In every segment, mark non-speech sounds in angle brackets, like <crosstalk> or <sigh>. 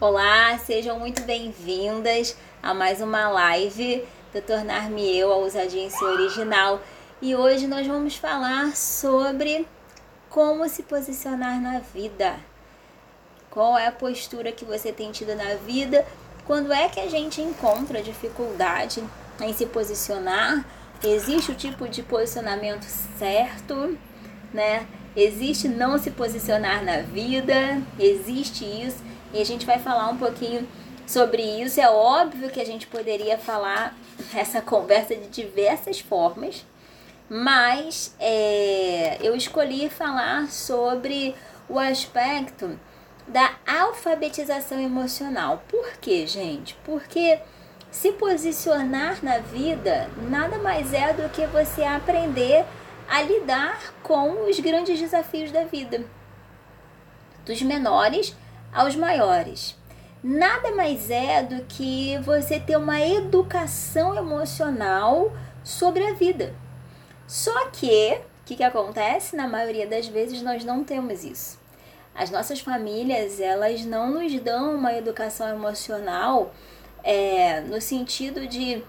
Olá, sejam muito bem-vindas a mais uma live do Tornar-me Eu a Ousadia em Seu Original. E hoje nós vamos falar sobre como se posicionar na vida. Qual é a postura que você tem tido na vida? Quando é que a gente encontra dificuldade em se posicionar? Existe o tipo de posicionamento certo, né? Existe não se posicionar na vida, existe isso. E a gente vai falar um pouquinho sobre isso. É óbvio que a gente poderia falar essa <laughs> conversa de diversas formas, mas é, eu escolhi falar sobre o aspecto da alfabetização emocional. Por quê, gente? Porque se posicionar na vida nada mais é do que você aprender a lidar com os grandes desafios da vida, dos menores aos maiores. Nada mais é do que você ter uma educação emocional sobre a vida. Só que, o que, que acontece? Na maioria das vezes nós não temos isso. As nossas famílias, elas não nos dão uma educação emocional é, no sentido de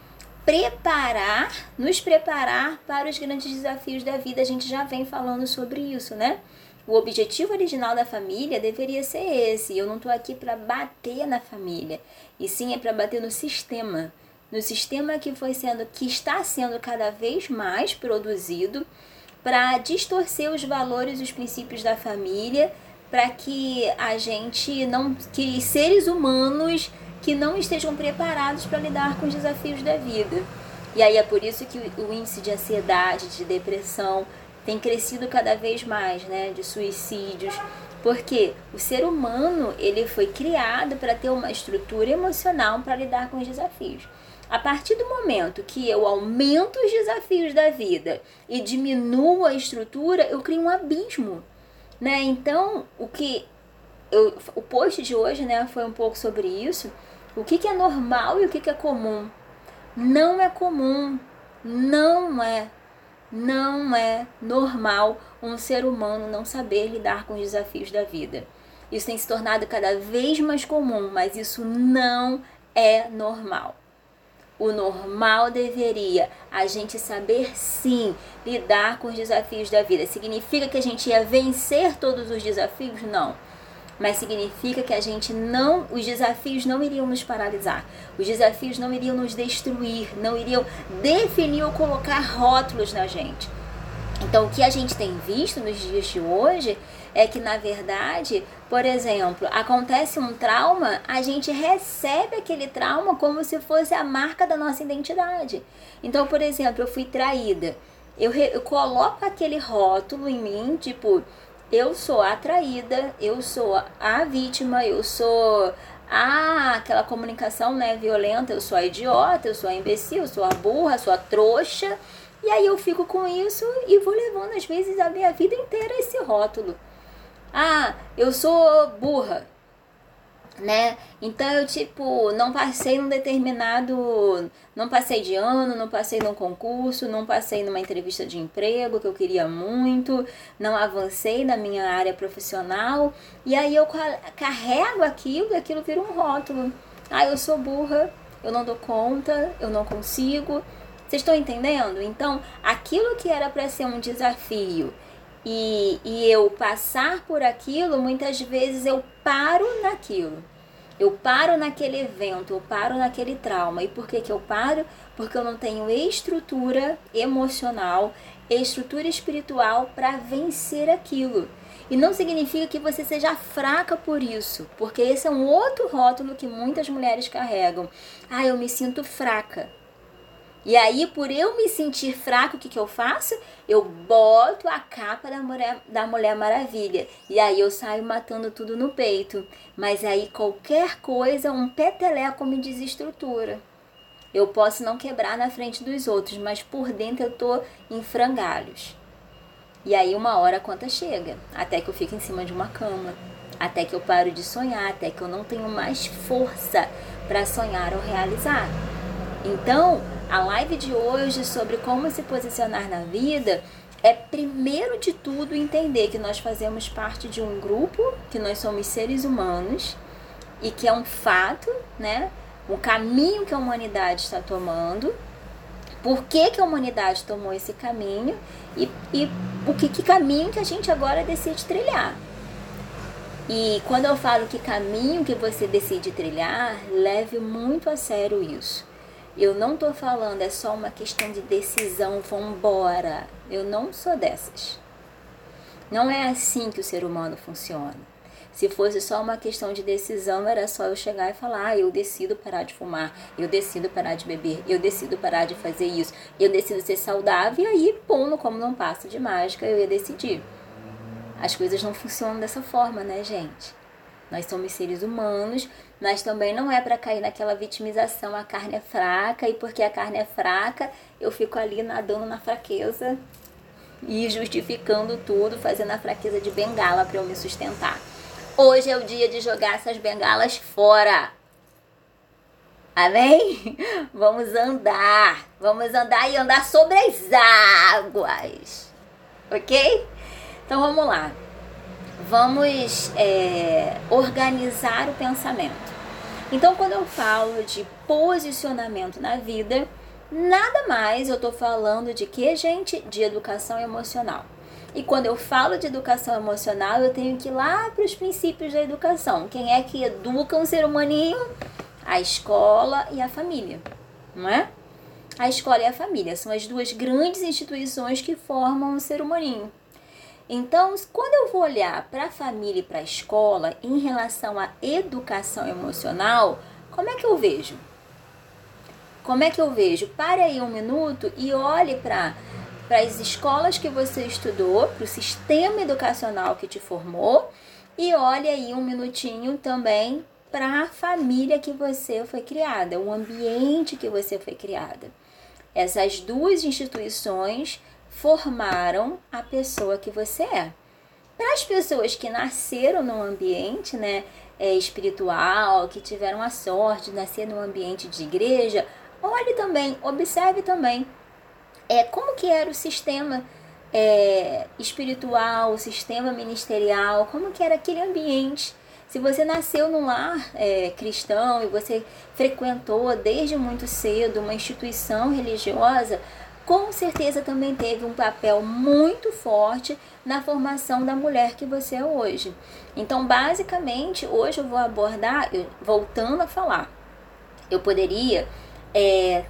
preparar, nos preparar para os grandes desafios da vida. A gente já vem falando sobre isso, né? O objetivo original da família deveria ser esse. Eu não estou aqui para bater na família, e sim é para bater no sistema, no sistema que foi sendo, que está sendo cada vez mais produzido para distorcer os valores os princípios da família, para que a gente não, que seres humanos que não estejam preparados para lidar com os desafios da vida. E aí é por isso que o índice de ansiedade, de depressão, tem crescido cada vez mais, né, de suicídios, porque o ser humano ele foi criado para ter uma estrutura emocional para lidar com os desafios. A partir do momento que eu aumento os desafios da vida e diminuo a estrutura, eu crio um abismo, né? Então, o que eu, o post de hoje, né, foi um pouco sobre isso. O que, que é normal e o que, que é comum? Não é comum, não é não é normal um ser humano não saber lidar com os desafios da vida. Isso tem se tornado cada vez mais comum, mas isso não é normal. O normal deveria a gente saber sim lidar com os desafios da vida. Significa que a gente ia vencer todos os desafios? Não mas significa que a gente não, os desafios não iriam nos paralisar, os desafios não iriam nos destruir, não iriam definir ou colocar rótulos na gente. Então, o que a gente tem visto nos dias de hoje é que, na verdade, por exemplo, acontece um trauma, a gente recebe aquele trauma como se fosse a marca da nossa identidade. Então, por exemplo, eu fui traída. Eu, eu coloco aquele rótulo em mim, tipo, eu sou atraída, eu sou a vítima, eu sou a aquela comunicação né, violenta, eu sou a idiota, eu sou a imbecil, eu sou a burra, eu sou a trouxa. E aí eu fico com isso e vou levando às vezes a minha vida inteira esse rótulo. Ah, eu sou burra né? Então eu tipo não passei num determinado, não passei de ano, não passei num concurso, não passei numa entrevista de emprego que eu queria muito, não avancei na minha área profissional e aí eu carrego aquilo e aquilo vira um rótulo. Ah, eu sou burra, eu não dou conta, eu não consigo. Vocês estão entendendo? Então, aquilo que era para ser um desafio e, e eu passar por aquilo, muitas vezes eu paro naquilo. Eu paro naquele evento, eu paro naquele trauma. E por que, que eu paro? Porque eu não tenho estrutura emocional, estrutura espiritual para vencer aquilo. E não significa que você seja fraca por isso, porque esse é um outro rótulo que muitas mulheres carregam. Ah, eu me sinto fraca. E aí, por eu me sentir fraco, o que, que eu faço? Eu boto a capa da mulher, da mulher Maravilha. E aí eu saio matando tudo no peito. Mas aí qualquer coisa, um peteleco me desestrutura. Eu posso não quebrar na frente dos outros, mas por dentro eu tô em frangalhos. E aí uma hora a conta chega, até que eu fico em cima de uma cama, até que eu paro de sonhar, até que eu não tenho mais força para sonhar ou realizar. Então, a live de hoje sobre como se posicionar na vida é primeiro de tudo entender que nós fazemos parte de um grupo, que nós somos seres humanos e que é um fato, né? O caminho que a humanidade está tomando, por que, que a humanidade tomou esse caminho e, e o que, que caminho que a gente agora decide trilhar. E quando eu falo que caminho que você decide trilhar, leve muito a sério isso. Eu não tô falando, é só uma questão de decisão, vambora. Eu não sou dessas. Não é assim que o ser humano funciona. Se fosse só uma questão de decisão, era só eu chegar e falar: ah, eu decido parar de fumar, eu decido parar de beber, eu decido parar de fazer isso, eu decido ser saudável, e aí, pum, como não passa de mágica, eu ia decidir. As coisas não funcionam dessa forma, né, gente? Nós somos seres humanos, mas também não é para cair naquela vitimização, a carne é fraca e porque a carne é fraca, eu fico ali nadando na fraqueza e justificando tudo, fazendo a fraqueza de bengala para eu me sustentar. Hoje é o dia de jogar essas bengalas fora. Amém? <laughs> Vamos andar. Vamos andar e andar sobre as águas. Ok? Então vamos lá. Vamos é, organizar o pensamento. Então, quando eu falo de posicionamento na vida, nada mais eu estou falando de que, gente? De educação emocional. E quando eu falo de educação emocional, eu tenho que ir lá para os princípios da educação. Quem é que educa um ser humaninho? A escola e a família, não é? A escola e a família são as duas grandes instituições que formam o ser humaninho. Então, quando eu vou olhar para a família e para a escola em relação à educação emocional, como é que eu vejo? Como é que eu vejo? Pare aí um minuto e olhe para as escolas que você estudou, para o sistema educacional que te formou e olhe aí um minutinho também para a família que você foi criada, o ambiente que você foi criada. Essas duas instituições formaram a pessoa que você é. Para as pessoas que nasceram num ambiente né, é, espiritual, que tiveram a sorte de nascer num ambiente de igreja, olhe também, observe também é, como que era o sistema é, espiritual, o sistema ministerial, como que era aquele ambiente. Se você nasceu num lar é, cristão e você frequentou desde muito cedo uma instituição religiosa, com certeza também teve um papel muito forte na formação da mulher que você é hoje. Então, basicamente, hoje eu vou abordar, eu, voltando a falar, eu poderia é,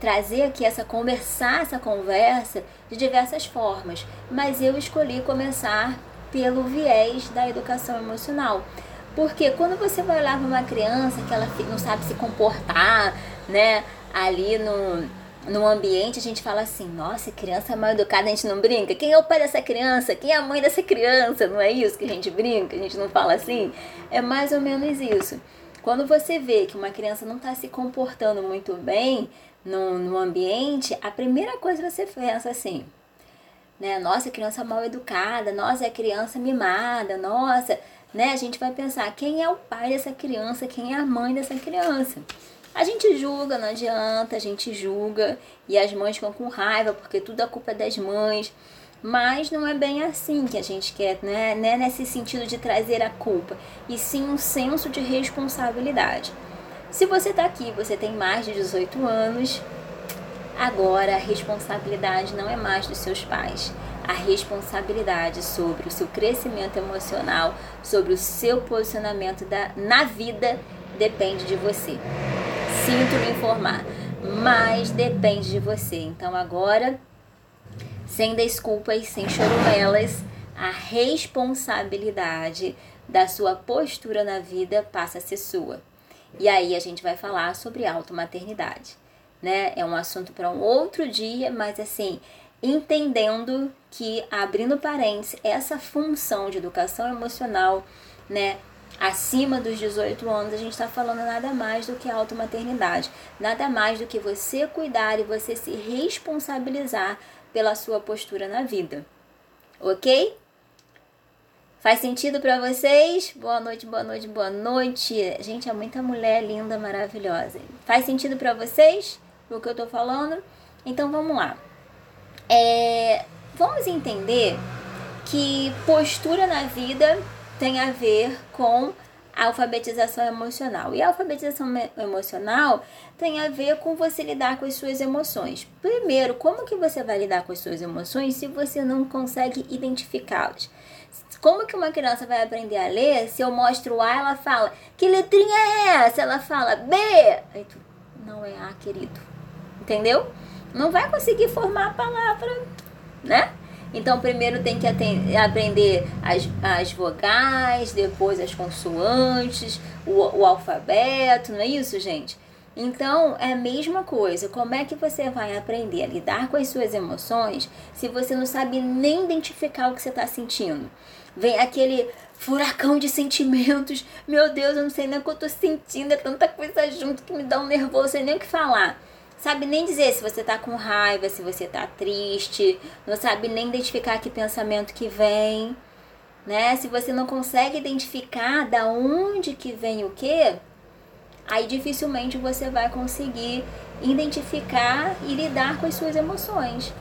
trazer aqui essa conversar essa conversa de diversas formas, mas eu escolhi começar pelo viés da educação emocional. Porque quando você vai olhar para uma criança que ela não sabe se comportar, né, ali no, no ambiente, a gente fala assim: nossa, criança mal educada, a gente não brinca. Quem é o pai dessa criança? Quem é a mãe dessa criança? Não é isso que a gente brinca? A gente não fala assim? É mais ou menos isso. Quando você vê que uma criança não está se comportando muito bem, no, no ambiente, a primeira coisa que você pensa assim, né? Nossa, criança mal educada, nossa, é criança mimada, nossa, né? A gente vai pensar quem é o pai dessa criança, quem é a mãe dessa criança. A gente julga, não adianta, a gente julga e as mães ficam com raiva porque tudo a culpa é das mães. Mas não é bem assim que a gente quer, né? Não é nesse sentido de trazer a culpa, e sim um senso de responsabilidade. Se você está aqui, você tem mais de 18 anos, agora a responsabilidade não é mais dos seus pais. A responsabilidade sobre o seu crescimento emocional, sobre o seu posicionamento da, na vida, depende de você. Sinto lhe informar, mas depende de você. Então agora, sem desculpas, sem chorumelas, a responsabilidade da sua postura na vida passa a ser sua. E aí a gente vai falar sobre automaternidade, né? É um assunto para um outro dia, mas assim, entendendo que, abrindo parênteses, essa função de educação emocional, né? Acima dos 18 anos, a gente está falando nada mais do que automaternidade. Nada mais do que você cuidar e você se responsabilizar pela sua postura na vida. Ok? Faz sentido para vocês? Boa noite, boa noite, boa noite. Gente, é muita mulher linda, maravilhosa. Faz sentido para vocês o que eu tô falando? Então vamos lá. É, vamos entender que postura na vida tem a ver com a alfabetização emocional. E a alfabetização emocional tem a ver com você lidar com as suas emoções. Primeiro, como que você vai lidar com as suas emoções se você não consegue identificá-las? Como que uma criança vai aprender a ler se eu mostro A, ela fala, que letrinha é essa? Ela fala B. Aí tu, não é A, querido. Entendeu? Não vai conseguir formar a palavra, né? Então, primeiro tem que aprender as, as vogais, depois as consoantes, o, o alfabeto, não é isso, gente? Então, é a mesma coisa. Como é que você vai aprender a lidar com as suas emoções se você não sabe nem identificar o que você está sentindo? Vem aquele furacão de sentimentos. Meu Deus, eu não sei nem o que eu estou sentindo. É tanta coisa junto que me dá um nervoso, sem nem o que falar sabe nem dizer se você tá com raiva, se você tá triste, não sabe nem identificar que pensamento que vem, né? Se você não consegue identificar da onde que vem o que, aí dificilmente você vai conseguir identificar e lidar com as suas emoções.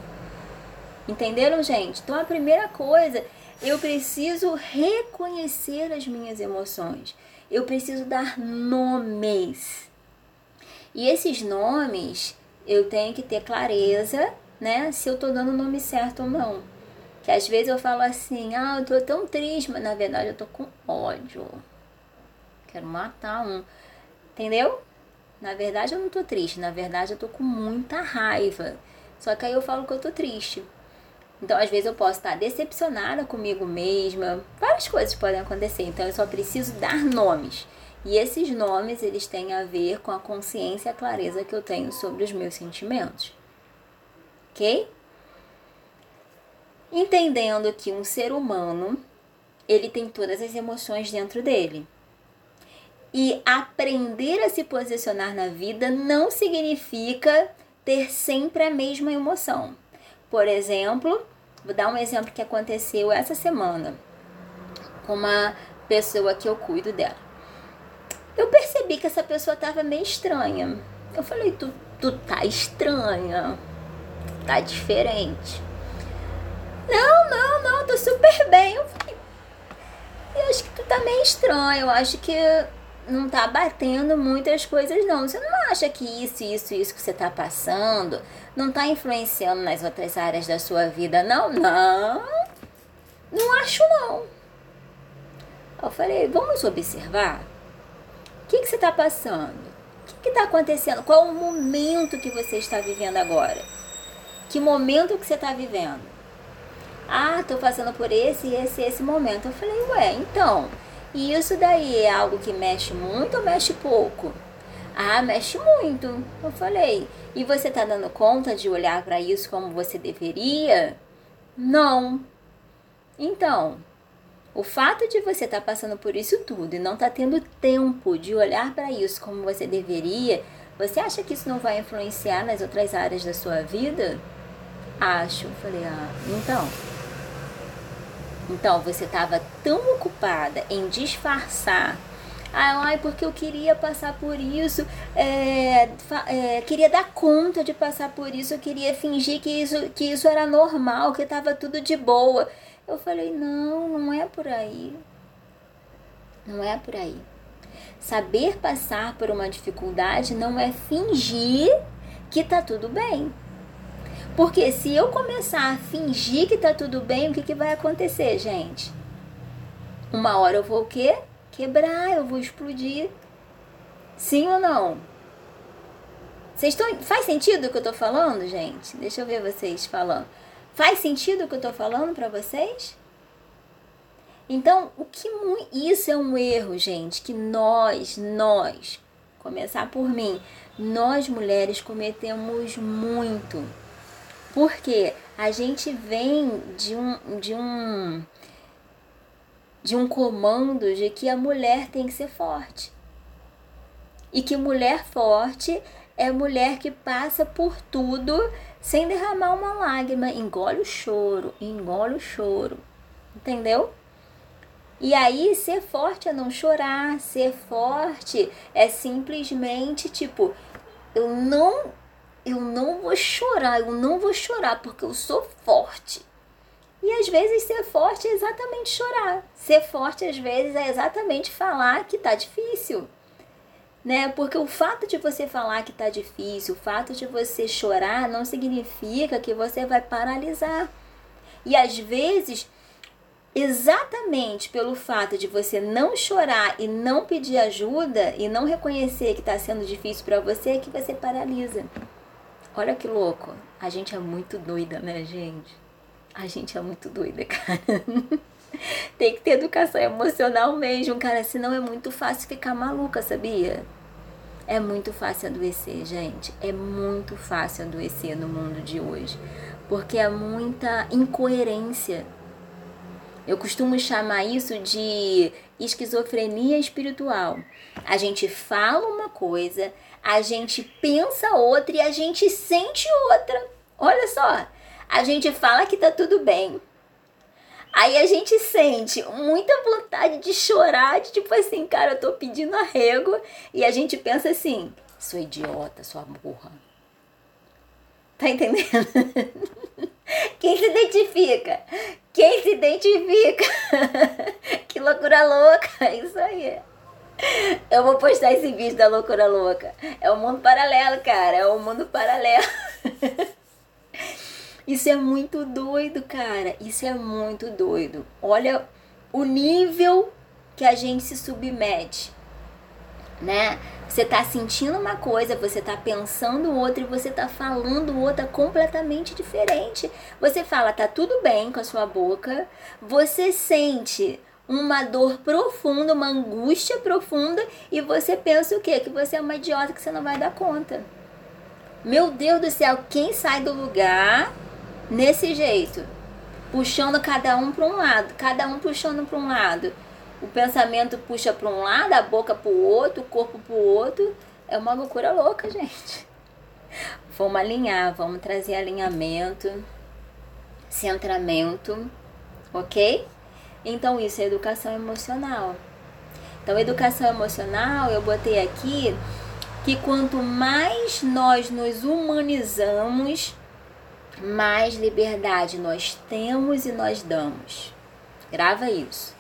Entenderam, gente? Então a primeira coisa, eu preciso reconhecer as minhas emoções. Eu preciso dar nomes e esses nomes eu tenho que ter clareza, né? Se eu tô dando o nome certo ou não. Que às vezes eu falo assim, ah, eu tô tão triste, mas na verdade eu tô com ódio. Quero matar um. Entendeu? Na verdade eu não tô triste, na verdade eu tô com muita raiva. Só que aí eu falo que eu tô triste. Então, às vezes eu posso estar decepcionada comigo mesma. Várias coisas podem acontecer. Então, eu só preciso dar nomes. E esses nomes, eles têm a ver com a consciência e a clareza que eu tenho sobre os meus sentimentos. OK? Entendendo que um ser humano, ele tem todas as emoções dentro dele. E aprender a se posicionar na vida não significa ter sempre a mesma emoção. Por exemplo, vou dar um exemplo que aconteceu essa semana com uma pessoa que eu cuido dela. Eu percebi que essa pessoa tava meio estranha. Eu falei, tu, tu tá estranha. Tá diferente. Não, não, não, tô super bem. Eu falei, eu acho que tu tá meio estranho. Eu acho que não tá batendo muitas coisas, não. Você não acha que isso, isso, isso que você tá passando não tá influenciando nas outras áreas da sua vida, não? Não, não acho, não. Eu falei, vamos observar? O que, que você está passando? O que está acontecendo? Qual o momento que você está vivendo agora? Que momento que você está vivendo? Ah, estou passando por esse, esse, esse momento. Eu falei, ué, então, isso daí é algo que mexe muito ou mexe pouco? Ah, mexe muito. Eu falei, e você está dando conta de olhar para isso como você deveria? Não. Então, o fato de você estar tá passando por isso tudo e não estar tá tendo tempo de olhar para isso como você deveria, você acha que isso não vai influenciar nas outras áreas da sua vida? Acho. Falei, ah, então. Então, você estava tão ocupada em disfarçar. Ai, porque eu queria passar por isso, é, é, queria dar conta de passar por isso, eu queria fingir que isso, que isso era normal, que estava tudo de boa. Eu falei: não, não é por aí. Não é por aí. Saber passar por uma dificuldade não é fingir que tá tudo bem. Porque se eu começar a fingir que tá tudo bem, o que, que vai acontecer, gente? Uma hora eu vou o quê? Quebrar, eu vou explodir. Sim ou não? Vocês estão. Faz sentido o que eu tô falando, gente? Deixa eu ver vocês falando. Faz sentido o que eu estou falando para vocês? Então, o que isso é um erro, gente, que nós, nós, começar por mim, nós mulheres cometemos muito. Porque a gente vem de um de um de um comando de que a mulher tem que ser forte. E que mulher forte é mulher que passa por tudo sem derramar uma lágrima, engole o choro, engole o choro. Entendeu? E aí, ser forte é não chorar, ser forte é simplesmente tipo, eu não eu não vou chorar, eu não vou chorar porque eu sou forte. E às vezes ser forte é exatamente chorar. Ser forte às vezes é exatamente falar que tá difícil. Né? Porque o fato de você falar que tá difícil, o fato de você chorar não significa que você vai paralisar. E às vezes, exatamente pelo fato de você não chorar e não pedir ajuda e não reconhecer que está sendo difícil para você, é que você paralisa. Olha que louco. A gente é muito doida, né, gente? A gente é muito doida, <laughs> cara. Tem que ter educação emocional mesmo, cara. Senão é muito fácil ficar maluca, sabia? É muito fácil adoecer, gente. É muito fácil adoecer no mundo de hoje. Porque é muita incoerência. Eu costumo chamar isso de esquizofrenia espiritual. A gente fala uma coisa, a gente pensa outra e a gente sente outra. Olha só, a gente fala que tá tudo bem. Aí a gente sente muita vontade de chorar, de tipo assim, cara, eu tô pedindo arrego. E a gente pensa assim, sou idiota, sua burra. Tá entendendo? <laughs> Quem se identifica? Quem se identifica? <laughs> que loucura louca, isso aí. Eu vou postar esse vídeo da loucura louca. É um mundo paralelo, cara. É um mundo paralelo. <laughs> Isso é muito doido, cara. Isso é muito doido. Olha o nível que a gente se submete, né? Você tá sentindo uma coisa, você tá pensando outra e você tá falando outra completamente diferente. Você fala, tá tudo bem com a sua boca, você sente uma dor profunda, uma angústia profunda e você pensa o quê? Que você é uma idiota que você não vai dar conta. Meu Deus do céu, quem sai do lugar nesse jeito, puxando cada um para um lado, cada um puxando para um lado. O pensamento puxa para um lado, a boca para o outro, o corpo para o outro. É uma loucura louca, gente. Vamos alinhar, vamos trazer alinhamento, centramento, ok? Então, isso é educação emocional. Então, educação emocional, eu botei aqui que quanto mais nós nos humanizamos, mais liberdade nós temos e nós damos. Grava isso.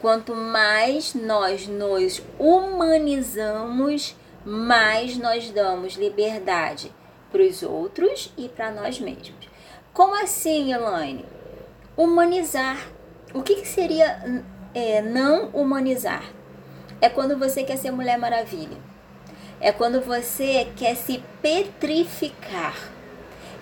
Quanto mais nós nos humanizamos, mais nós damos liberdade para os outros e para nós mesmos. Como assim, Elaine? Humanizar. O que, que seria é, não humanizar? É quando você quer ser Mulher Maravilha. É quando você quer se petrificar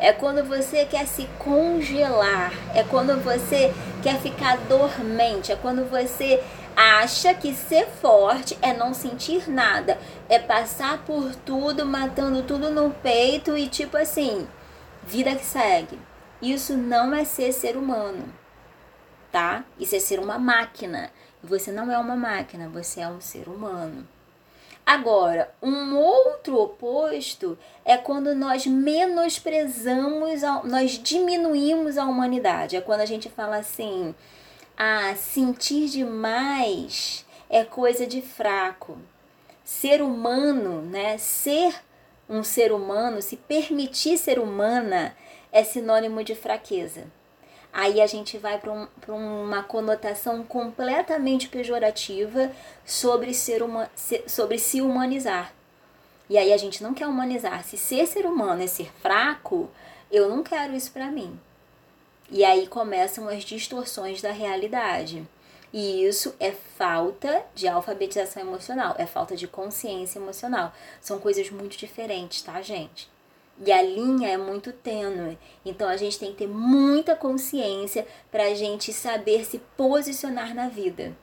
é quando você quer se congelar, é quando você quer ficar dormente, é quando você acha que ser forte é não sentir nada, é passar por tudo, matando tudo no peito e tipo assim, vida que segue. Isso não é ser ser humano, tá? Isso é ser uma máquina. Você não é uma máquina, você é um ser humano. Agora, um outro oposto é quando nós menosprezamos, nós diminuímos a humanidade. É quando a gente fala assim: ah, sentir demais é coisa de fraco. Ser humano, né? Ser um ser humano, se permitir ser humana, é sinônimo de fraqueza aí a gente vai para um, uma conotação completamente pejorativa sobre, ser uma, sobre se humanizar. E aí a gente não quer humanizar. Se ser ser humano é ser fraco, eu não quero isso para mim. E aí começam as distorções da realidade. E isso é falta de alfabetização emocional, é falta de consciência emocional. São coisas muito diferentes, tá, gente? E a linha é muito tênue. Então a gente tem que ter muita consciência para a gente saber se posicionar na vida.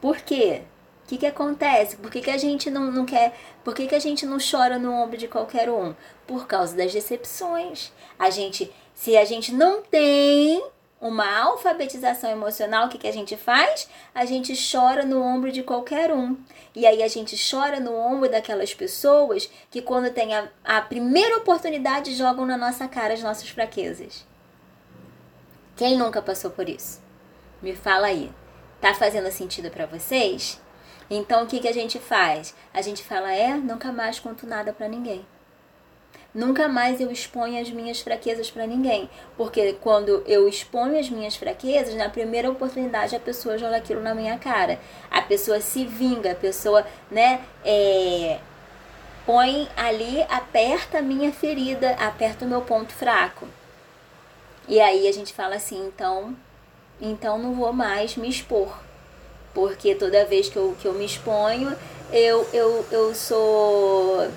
Por quê? O que, que acontece? Por que, que a gente não, não quer. Por que, que a gente não chora no ombro de qualquer um? Por causa das decepções. A gente. Se a gente não tem uma alfabetização emocional, o que, que a gente faz? A gente chora no ombro de qualquer um. E aí a gente chora no ombro daquelas pessoas que, quando tem a, a primeira oportunidade, jogam na nossa cara as nossas fraquezas. Quem nunca passou por isso? Me fala aí. Tá fazendo sentido para vocês? Então o que, que a gente faz? A gente fala, é, nunca mais conto nada para ninguém. Nunca mais eu exponho as minhas fraquezas para ninguém. Porque quando eu exponho as minhas fraquezas, na primeira oportunidade a pessoa joga aquilo na minha cara. A pessoa se vinga, a pessoa, né, é, põe ali, aperta a minha ferida, aperta o meu ponto fraco. E aí a gente fala assim, então, então não vou mais me expor. Porque toda vez que eu, que eu me exponho, eu, eu, eu sou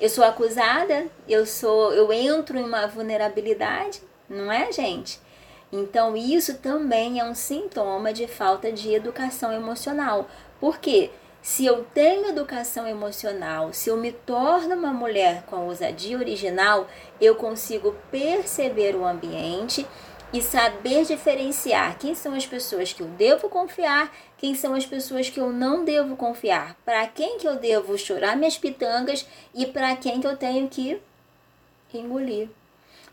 eu sou acusada, eu sou, eu entro em uma vulnerabilidade, não é, gente? Então isso também é um sintoma de falta de educação emocional. Por quê? Se eu tenho educação emocional, se eu me torno uma mulher com ousadia original, eu consigo perceber o ambiente e saber diferenciar quem são as pessoas que eu devo confiar, quem são as pessoas que eu não devo confiar, para quem que eu devo chorar minhas pitangas e para quem que eu tenho que engolir.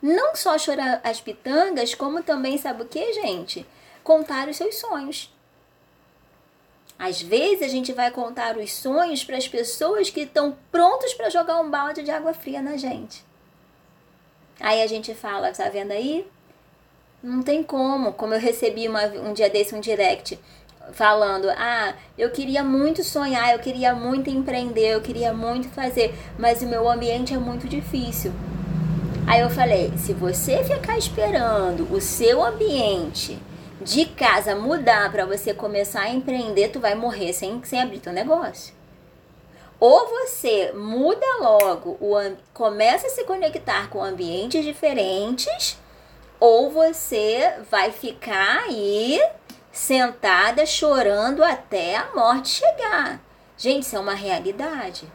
Não só chorar as pitangas, como também sabe o que, gente? Contar os seus sonhos. Às vezes a gente vai contar os sonhos para as pessoas que estão prontos para jogar um balde de água fria na gente. Aí a gente fala, tá vendo aí? Não tem como. Como eu recebi uma, um dia desse um direct falando: "Ah, eu queria muito sonhar, eu queria muito empreender, eu queria muito fazer, mas o meu ambiente é muito difícil". Aí eu falei: "Se você ficar esperando o seu ambiente de casa mudar para você começar a empreender, tu vai morrer sem, sem abrir teu negócio. Ou você muda logo, o, começa a se conectar com ambientes diferentes, ou você vai ficar aí sentada chorando até a morte chegar. Gente, isso é uma realidade.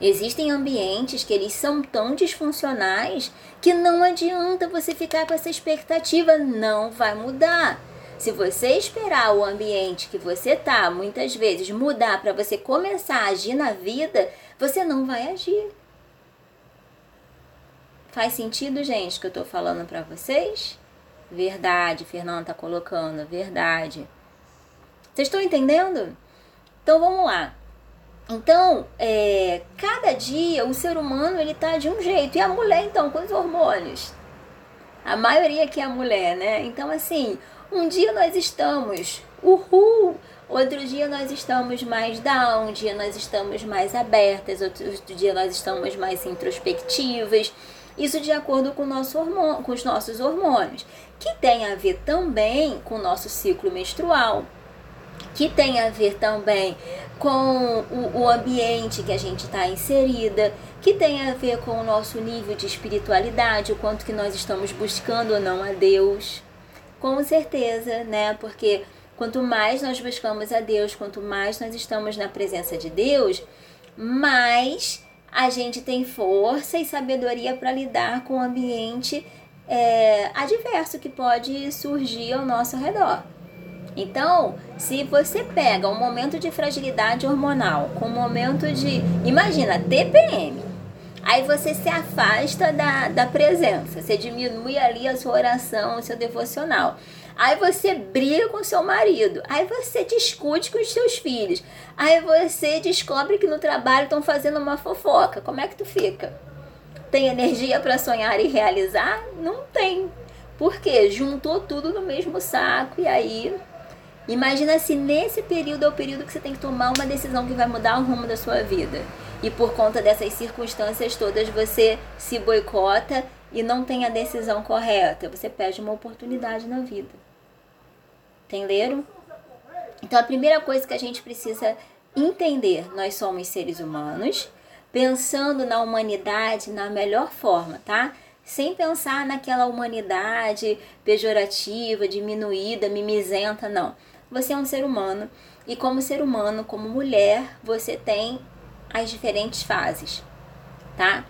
Existem ambientes que eles são tão disfuncionais que não adianta você ficar com essa expectativa, não vai mudar. Se você esperar o ambiente que você tá, muitas vezes mudar para você começar a agir na vida, você não vai agir. Faz sentido, gente, que eu tô falando para vocês? Verdade, Fernanda tá colocando, verdade. Vocês estão entendendo? Então vamos lá. Então, é, cada dia o ser humano ele tá de um jeito e a mulher então com os hormônios. A maioria que é a mulher, né? Então assim, um dia nós estamos uhul, outro dia nós estamos mais down, um dia nós estamos mais abertas, outro, outro dia nós estamos mais introspectivas. Isso de acordo com, nosso hormônio, com os nossos hormônios, que tem a ver também com o nosso ciclo menstrual, que tem a ver também com o, o ambiente que a gente está inserida, que tem a ver com o nosso nível de espiritualidade, o quanto que nós estamos buscando ou não a Deus. Com certeza, né? Porque quanto mais nós buscamos a Deus, quanto mais nós estamos na presença de Deus, mais a gente tem força e sabedoria para lidar com o ambiente é, adverso que pode surgir ao nosso redor. Então, se você pega um momento de fragilidade hormonal com um momento de. Imagina, TPM. Aí você se afasta da, da presença, você diminui ali a sua oração, o seu devocional. Aí você briga com seu marido. Aí você discute com os seus filhos. Aí você descobre que no trabalho estão fazendo uma fofoca. Como é que tu fica? Tem energia para sonhar e realizar? Não tem. Por quê? Juntou tudo no mesmo saco e aí Imagina se nesse período é o período que você tem que tomar uma decisão que vai mudar o rumo da sua vida. E por conta dessas circunstâncias todas você se boicota e não tem a decisão correta. Você perde uma oportunidade na vida. Entenderam? Então a primeira coisa que a gente precisa entender, nós somos seres humanos, pensando na humanidade na melhor forma, tá? Sem pensar naquela humanidade pejorativa, diminuída, mimizenta, não. Você é um ser humano e como ser humano, como mulher, você tem as diferentes fases, tá?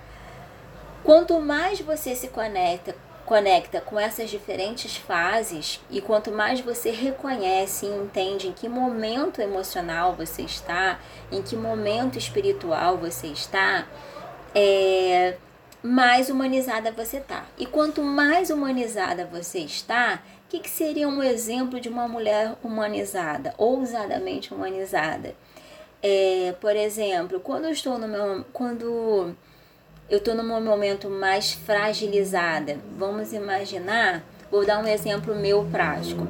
Quanto mais você se conecta conecta com essas diferentes fases e quanto mais você reconhece e entende em que momento emocional você está, em que momento espiritual você está, é, mais humanizada você está. E quanto mais humanizada você está, o que, que seria um exemplo de uma mulher humanizada, ousadamente humanizada? É, por exemplo, quando eu estou no meu. Quando eu estou num momento mais fragilizada. Vamos imaginar, vou dar um exemplo meu prático.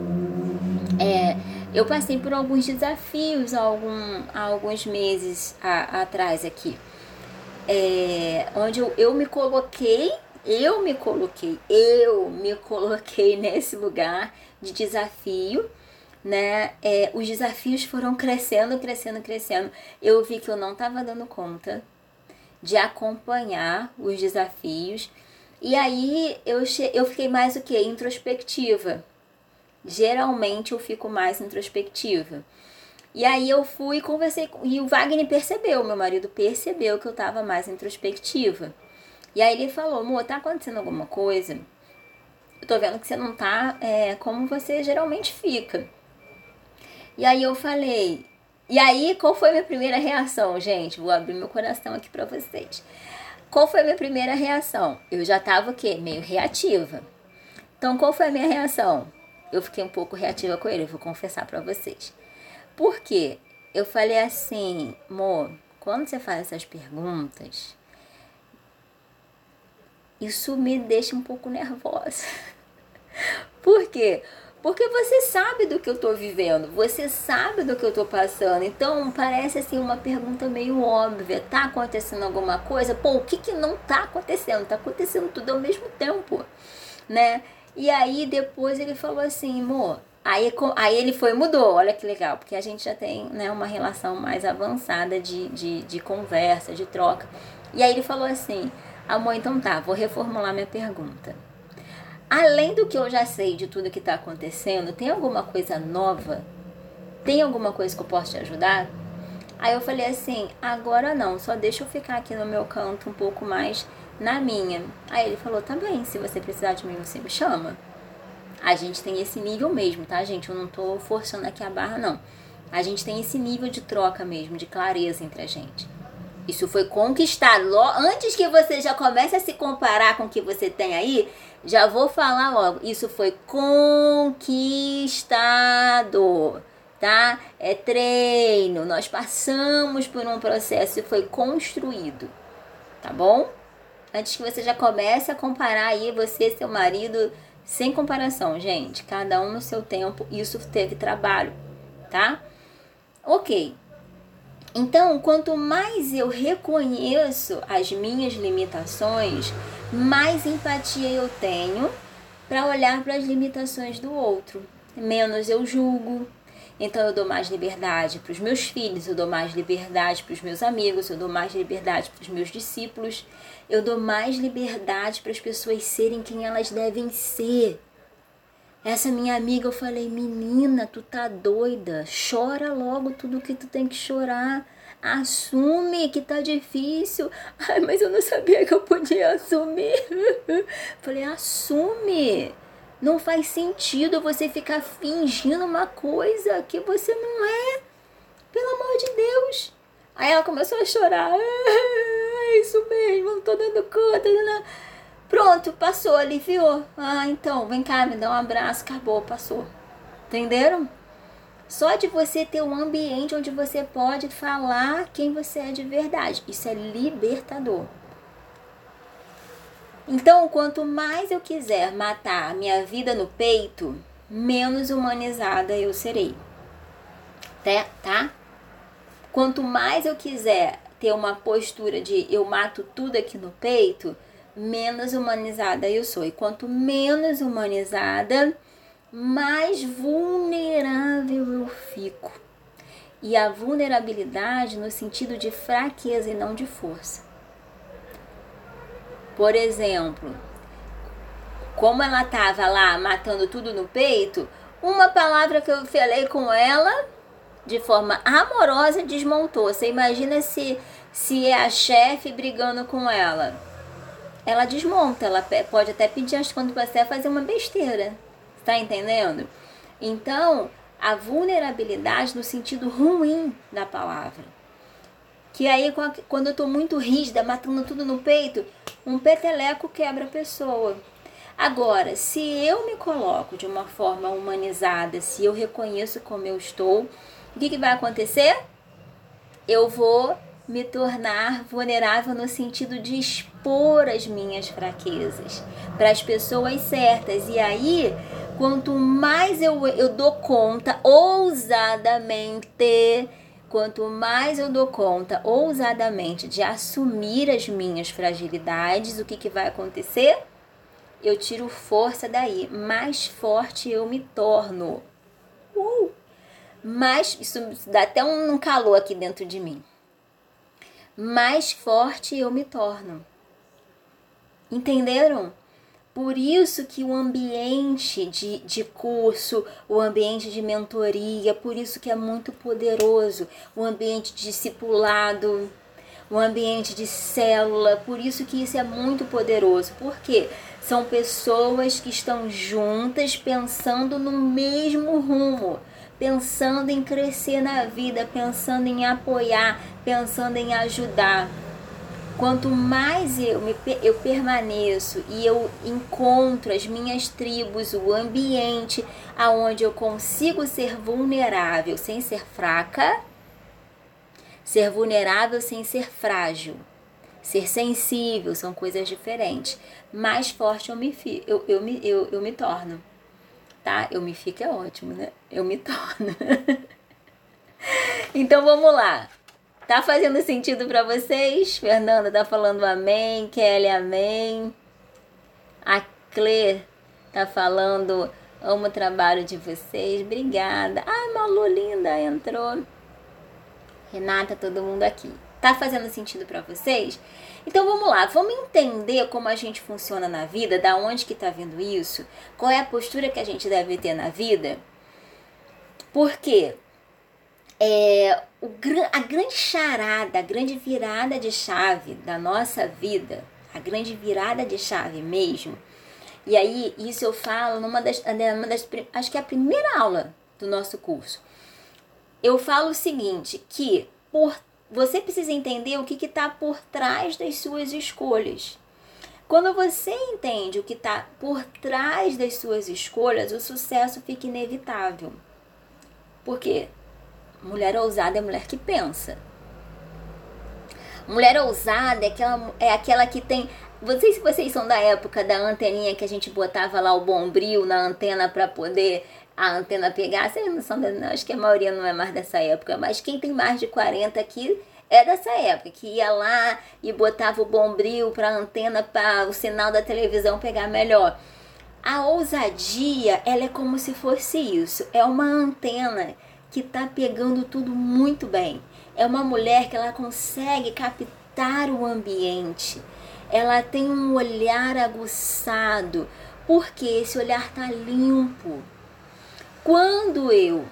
É, eu passei por alguns desafios há, algum, há alguns meses a, atrás aqui. É, onde eu, eu me coloquei, eu me coloquei, eu me coloquei <laughs> nesse lugar de desafio, né? É, os desafios foram crescendo, crescendo, crescendo. Eu vi que eu não estava dando conta de acompanhar os desafios. E aí eu, eu fiquei mais o que? Introspectiva. Geralmente eu fico mais introspectiva. E aí eu fui e conversei com. E o Wagner percebeu, meu marido percebeu que eu estava mais introspectiva. E aí ele falou, amor, tá acontecendo alguma coisa? Eu tô vendo que você não tá é, como você geralmente fica. E aí eu falei, e aí, qual foi a minha primeira reação, gente? Vou abrir meu coração aqui para vocês. Qual foi a minha primeira reação? Eu já tava o quê? Meio reativa. Então, qual foi a minha reação? Eu fiquei um pouco reativa com ele, vou confessar para vocês. Por quê? Eu falei assim, amor, quando você faz essas perguntas, isso me deixa um pouco nervosa. <laughs> Por quê? Porque você sabe do que eu estou vivendo, você sabe do que eu estou passando. Então parece assim uma pergunta meio óbvia. Tá acontecendo alguma coisa? Pô, o que que não tá acontecendo? Tá acontecendo tudo ao mesmo tempo, né? E aí depois ele falou assim, amor. Aí, aí ele foi mudou, olha que legal, porque a gente já tem né, uma relação mais avançada de, de, de conversa, de troca. E aí ele falou assim, amor, então tá, vou reformular minha pergunta além do que eu já sei de tudo que está acontecendo, tem alguma coisa nova? Tem alguma coisa que eu posso te ajudar? Aí eu falei assim, agora não, só deixa eu ficar aqui no meu canto um pouco mais na minha. Aí ele falou, tá bem, se você precisar de mim, você me chama. A gente tem esse nível mesmo, tá, gente? Eu não tô forçando aqui a barra, não. A gente tem esse nível de troca mesmo, de clareza entre a gente. Isso foi conquistado. Antes que você já comece a se comparar com o que você tem aí, já vou falar logo. Isso foi conquistado, tá? É treino. Nós passamos por um processo e foi construído, tá bom? Antes que você já comece a comparar aí você e seu marido, sem comparação, gente. Cada um no seu tempo. Isso teve trabalho, tá? Ok. Então, quanto mais eu reconheço as minhas limitações, mais empatia eu tenho para olhar para as limitações do outro. Menos eu julgo. Então eu dou mais liberdade para os meus filhos, eu dou mais liberdade para os meus amigos, eu dou mais liberdade para os meus discípulos, eu dou mais liberdade para as pessoas serem quem elas devem ser. Essa minha amiga, eu falei, menina, tu tá doida, chora logo tudo que tu tem que chorar. Assume que tá difícil. <laughs> Ai, mas eu não sabia que eu podia assumir. <laughs> Falei, assume. Não faz sentido você ficar fingindo uma coisa que você não é. Pelo amor de Deus. Aí ela começou a chorar. <laughs> É isso mesmo, não tô dando conta. Não. Pronto, passou, aliviou. Ah, então, vem cá, me dá um abraço, acabou, passou. Entenderam? Só de você ter um ambiente onde você pode falar quem você é de verdade. Isso é libertador. Então, quanto mais eu quiser matar minha vida no peito, menos humanizada eu serei. Tá? tá? Quanto mais eu quiser ter uma postura de eu mato tudo aqui no peito, menos humanizada eu sou. E quanto menos humanizada, mais vulnerável eu fico. E a vulnerabilidade no sentido de fraqueza e não de força. Por exemplo, como ela estava lá matando tudo no peito, uma palavra que eu falei com ela de forma amorosa desmontou. Você imagina se se é a chefe brigando com ela ela desmonta, ela pode até pedir as quando você fazer uma besteira. Está entendendo? Então, a vulnerabilidade no sentido ruim da palavra. Que aí, quando eu estou muito rígida, matando tudo no peito, um peteleco quebra a pessoa. Agora, se eu me coloco de uma forma humanizada, se eu reconheço como eu estou, o que, que vai acontecer? Eu vou me tornar vulnerável no sentido de expor as minhas fraquezas para as pessoas certas. E aí, quanto mais eu, eu dou conta ousadamente, quanto mais eu dou conta ousadamente de assumir as minhas fragilidades, o que, que vai acontecer? Eu tiro força daí, mais forte eu me torno. Uh! Mais, isso dá até um calor aqui dentro de mim mais forte eu me torno. Entenderam? Por isso que o ambiente de, de curso, o ambiente de mentoria, por isso que é muito poderoso, o ambiente discipulado, o ambiente de célula, por isso que isso é muito poderoso. Por quê? São pessoas que estão juntas pensando no mesmo rumo pensando em crescer na vida, pensando em apoiar, pensando em ajudar. Quanto mais eu, me, eu permaneço e eu encontro as minhas tribos, o ambiente aonde eu consigo ser vulnerável sem ser fraca, ser vulnerável sem ser frágil, ser sensível, são coisas diferentes. Mais forte eu me, eu, eu, eu, eu me torno tá? Eu me fico é ótimo, né? Eu me torno. <laughs> então vamos lá. Tá fazendo sentido para vocês? Fernanda tá falando amém, Kelly amém. A Clê tá falando amo o trabalho de vocês. Obrigada. Ai, Malu linda entrou. Renata, todo mundo aqui. Tá fazendo sentido para vocês? Então vamos lá, vamos entender como a gente funciona na vida, da onde que tá vindo isso, qual é a postura que a gente deve ter na vida. Porque é, o, a grande charada, a grande virada de chave da nossa vida, a grande virada de chave mesmo, e aí isso eu falo numa das, numa das acho que é a primeira aula do nosso curso. Eu falo o seguinte, que por você precisa entender o que está por trás das suas escolhas. Quando você entende o que está por trás das suas escolhas, o sucesso fica inevitável. Porque mulher ousada é mulher que pensa. Mulher ousada é aquela, é aquela que tem. Sei se vocês são da época da anteninha que a gente botava lá o bombril na antena para poder a antena pegar. Vocês não são, não, acho que a maioria não é mais dessa época, mas quem tem mais de 40 aqui é dessa época, que ia lá e botava o bombril para antena para o sinal da televisão pegar melhor. A ousadia, ela é como se fosse isso, é uma antena que está pegando tudo muito bem. É uma mulher que ela consegue captar o ambiente. Ela tem um olhar aguçado, porque esse olhar tá limpo quando eu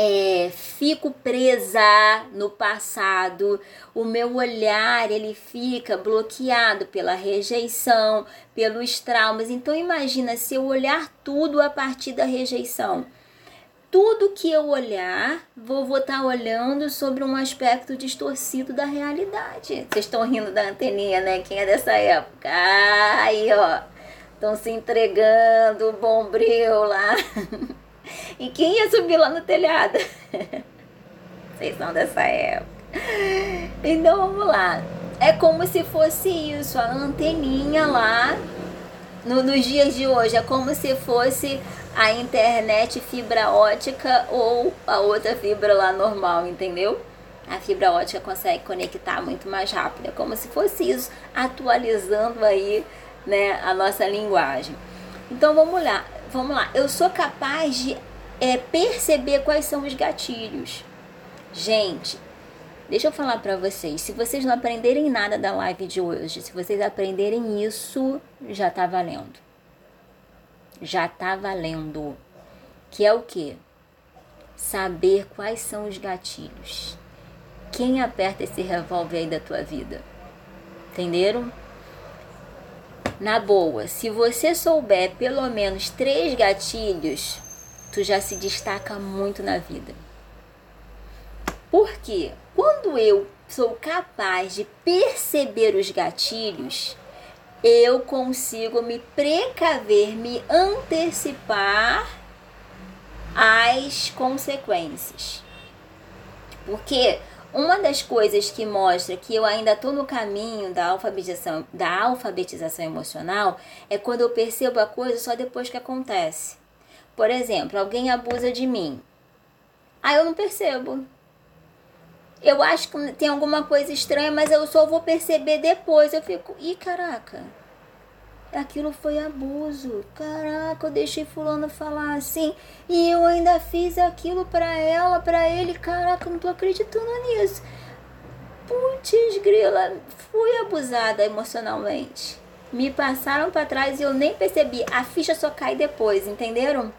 é, fico presa no passado, o meu olhar ele fica bloqueado pela rejeição, pelos traumas. Então imagina se eu olhar tudo a partir da rejeição. Tudo que eu olhar, vou estar olhando sobre um aspecto distorcido da realidade. Vocês estão rindo da anteninha, né? Quem é dessa época? Aí, ó. Estão se entregando, bombril lá. <laughs> e quem ia subir lá no telhado? Vocês são dessa época. Então vamos lá. É como se fosse isso, a anteninha lá no, nos dias de hoje. É como se fosse a internet fibra ótica ou a outra fibra lá normal, entendeu? A fibra ótica consegue conectar muito mais rápido. É como se fosse isso, atualizando aí né, a nossa linguagem. Então vamos lá, vamos lá. Eu sou capaz de é, perceber quais são os gatilhos. Gente, deixa eu falar para vocês. Se vocês não aprenderem nada da live de hoje, se vocês aprenderem isso, já tá valendo. Já tá valendo. Que é o que? Saber quais são os gatilhos. Quem aperta esse revólver aí da tua vida? Entenderam? Na boa, se você souber pelo menos três gatilhos, tu já se destaca muito na vida. Porque quando eu sou capaz de perceber os gatilhos, eu consigo me precaver, me antecipar às consequências. Porque Uma das coisas que mostra que eu ainda estou no caminho da alfabetização, da alfabetização emocional é quando eu percebo a coisa só depois que acontece. Por exemplo, alguém abusa de mim. Aí eu não percebo. Eu acho que tem alguma coisa estranha, mas eu só vou perceber depois. Eu fico, ih, caraca, aquilo foi abuso. Caraca, eu deixei fulano falar assim e eu ainda fiz aquilo para ela, para ele. Caraca, não tô acreditando nisso. Putz, grila, fui abusada emocionalmente. Me passaram para trás e eu nem percebi. A ficha só cai depois, entenderam?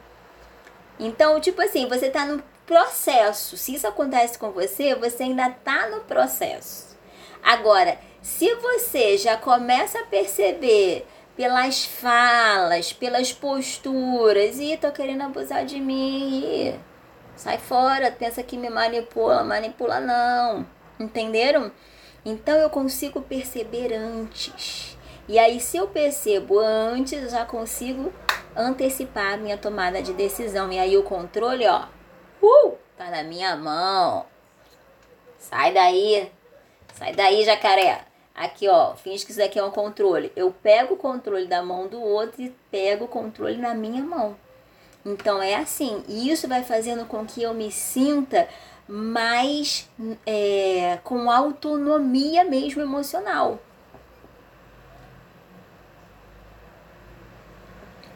Então, tipo assim, você tá no processo. Se isso acontece com você, você ainda tá no processo. Agora, se você já começa a perceber pelas falas, pelas posturas. Ih, tô querendo abusar de mim. Sai fora, pensa que me manipula, manipula não. Entenderam? Então eu consigo perceber antes. E aí, se eu percebo antes, eu já consigo antecipar a minha tomada de decisão. E aí o controle, ó, uh, tá na minha mão. Sai daí. Sai daí, jacaré. Aqui, ó, finge que isso aqui é um controle. Eu pego o controle da mão do outro e pego o controle na minha mão. Então é assim. E isso vai fazendo com que eu me sinta mais é, com autonomia mesmo emocional.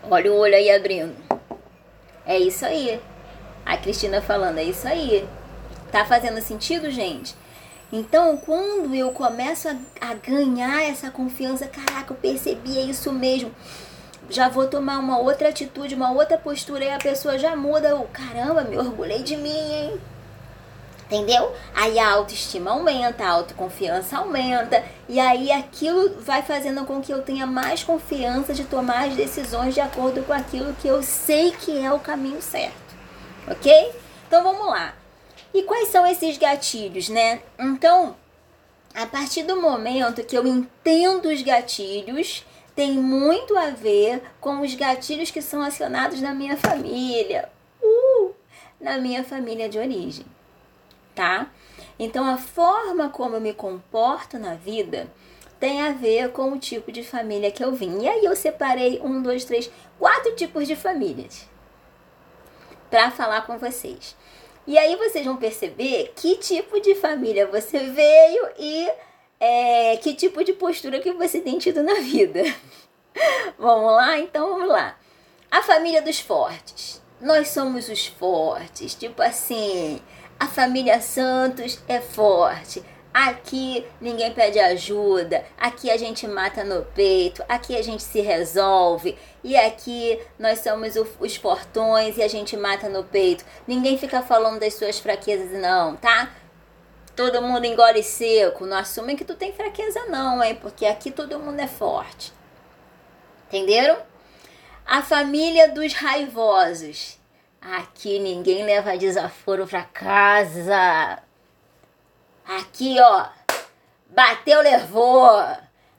Olha o olho aí abrindo. É isso aí. A Cristina falando, é isso aí. Tá fazendo sentido, gente? Então, quando eu começo a, a ganhar essa confiança, caraca, eu percebi, é isso mesmo. Já vou tomar uma outra atitude, uma outra postura, e a pessoa já muda. Eu, caramba, me orgulhei de mim, hein? Entendeu? Aí a autoestima aumenta, a autoconfiança aumenta, e aí aquilo vai fazendo com que eu tenha mais confiança de tomar as decisões de acordo com aquilo que eu sei que é o caminho certo. Ok? Então vamos lá. E quais são esses gatilhos, né? Então, a partir do momento que eu entendo os gatilhos, tem muito a ver com os gatilhos que são acionados na minha família. Uh, na minha família de origem, tá? Então, a forma como eu me comporto na vida tem a ver com o tipo de família que eu vim. E aí eu separei um, dois, três, quatro tipos de famílias para falar com vocês. E aí vocês vão perceber que tipo de família você veio e é, que tipo de postura que você tem tido na vida. <laughs> vamos lá? Então vamos lá. A família dos fortes. Nós somos os fortes. Tipo assim, a família Santos é forte. Aqui ninguém pede ajuda, aqui a gente mata no peito, aqui a gente se resolve, e aqui nós somos os portões e a gente mata no peito. Ninguém fica falando das suas fraquezas, não, tá? Todo mundo engole seco, não assumem que tu tem fraqueza, não, hein? Porque aqui todo mundo é forte. Entenderam? A família dos raivosos. Aqui ninguém leva desaforo pra casa. Aqui, ó. Bateu, levou.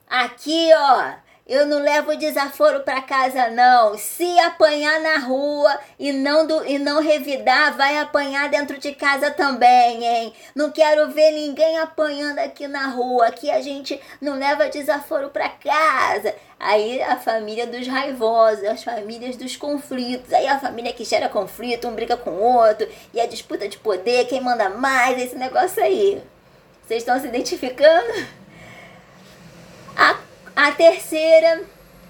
Aqui, ó. Eu não levo desaforo para casa não. Se apanhar na rua e não do, e não revidar, vai apanhar dentro de casa também, hein? Não quero ver ninguém apanhando aqui na rua. Aqui a gente não leva desaforo para casa. Aí a família dos raivosos, as famílias dos conflitos. Aí a família que gera conflito, um briga com o outro, e a disputa de poder, quem manda mais, esse negócio aí. Vocês estão se identificando? A, a terceira,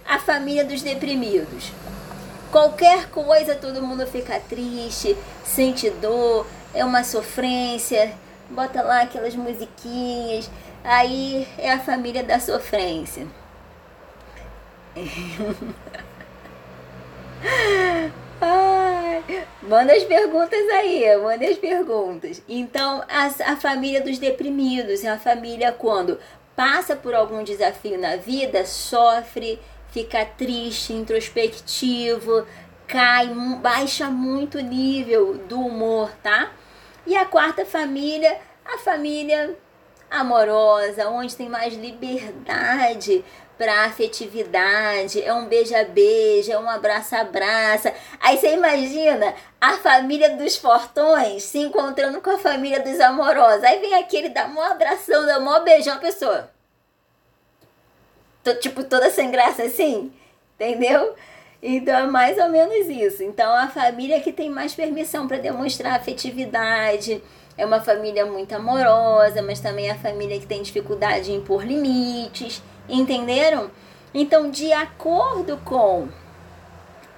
a família dos deprimidos. Qualquer coisa, todo mundo fica triste, sente dor, é uma sofrência. Bota lá aquelas musiquinhas. Aí é a família da sofrência. <laughs> Ai, manda as perguntas aí, manda as perguntas. Então, a, a família dos deprimidos é a família quando passa por algum desafio na vida, sofre, fica triste, introspectivo, cai, baixa muito o nível do humor, tá? E a quarta família, a família amorosa, onde tem mais liberdade para afetividade, é um beija-beija, é um abraça-abraça. Aí você imagina a família dos fortões se encontrando com a família dos amorosos. Aí vem aquele dá mó abração, dá mó beijão a pessoa. Tô, tipo, toda sem graça assim, entendeu? Então é mais ou menos isso. Então a família que tem mais permissão para demonstrar afetividade, é uma família muito amorosa, mas também a família que tem dificuldade em impor limites, entenderam? Então, de acordo com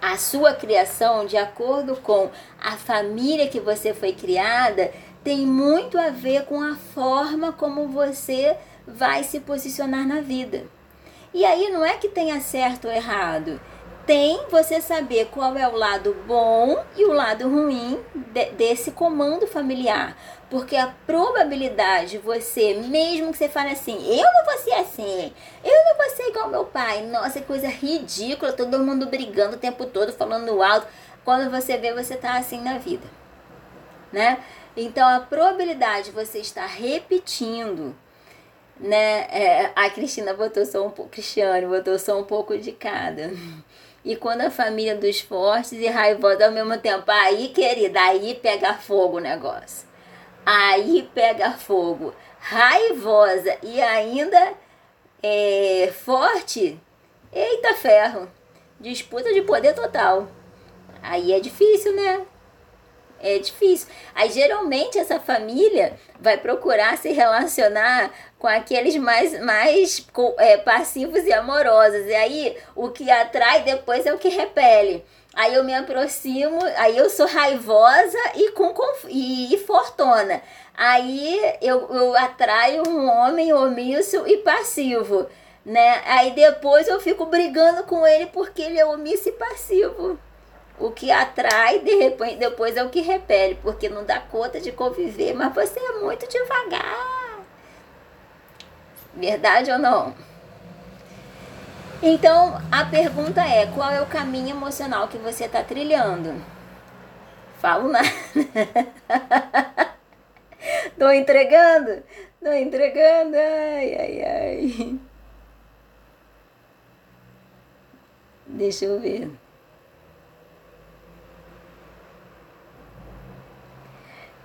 a sua criação, de acordo com a família que você foi criada, tem muito a ver com a forma como você vai se posicionar na vida. E aí não é que tenha certo ou errado tem você saber qual é o lado bom e o lado ruim de, desse comando familiar. Porque a probabilidade de você, mesmo que você fale assim, eu não vou ser assim, eu não vou ser igual meu pai, nossa, que coisa ridícula, todo mundo brigando o tempo todo, falando alto. Quando você vê, você tá assim na vida, né? Então a probabilidade de você estar repetindo né? É, a Cristina botou só um pouco, Cristiane botou só um pouco de cada. E quando a família dos fortes e raivosos ao mesmo tempo, aí, querida, aí pega fogo o negócio. Aí pega fogo. Raivosa e ainda é, forte, eita ferro. Disputa de poder total. Aí é difícil, né? É difícil. Aí geralmente essa família vai procurar se relacionar com aqueles mais, mais é, passivos e amorosos. E aí o que atrai depois é o que repele. Aí eu me aproximo, aí eu sou raivosa e com e, e fortuna. Aí eu, eu atraio um homem omisso e passivo, né? Aí depois eu fico brigando com ele porque ele é omisso e passivo. O que atrai, de repente, depois é o que repele, porque não dá conta de conviver, mas você é muito devagar. Verdade ou não? Então, a pergunta é: qual é o caminho emocional que você está trilhando? Falo nada. <laughs> Tô entregando? Tô entregando? Ai, ai, ai. Deixa eu ver.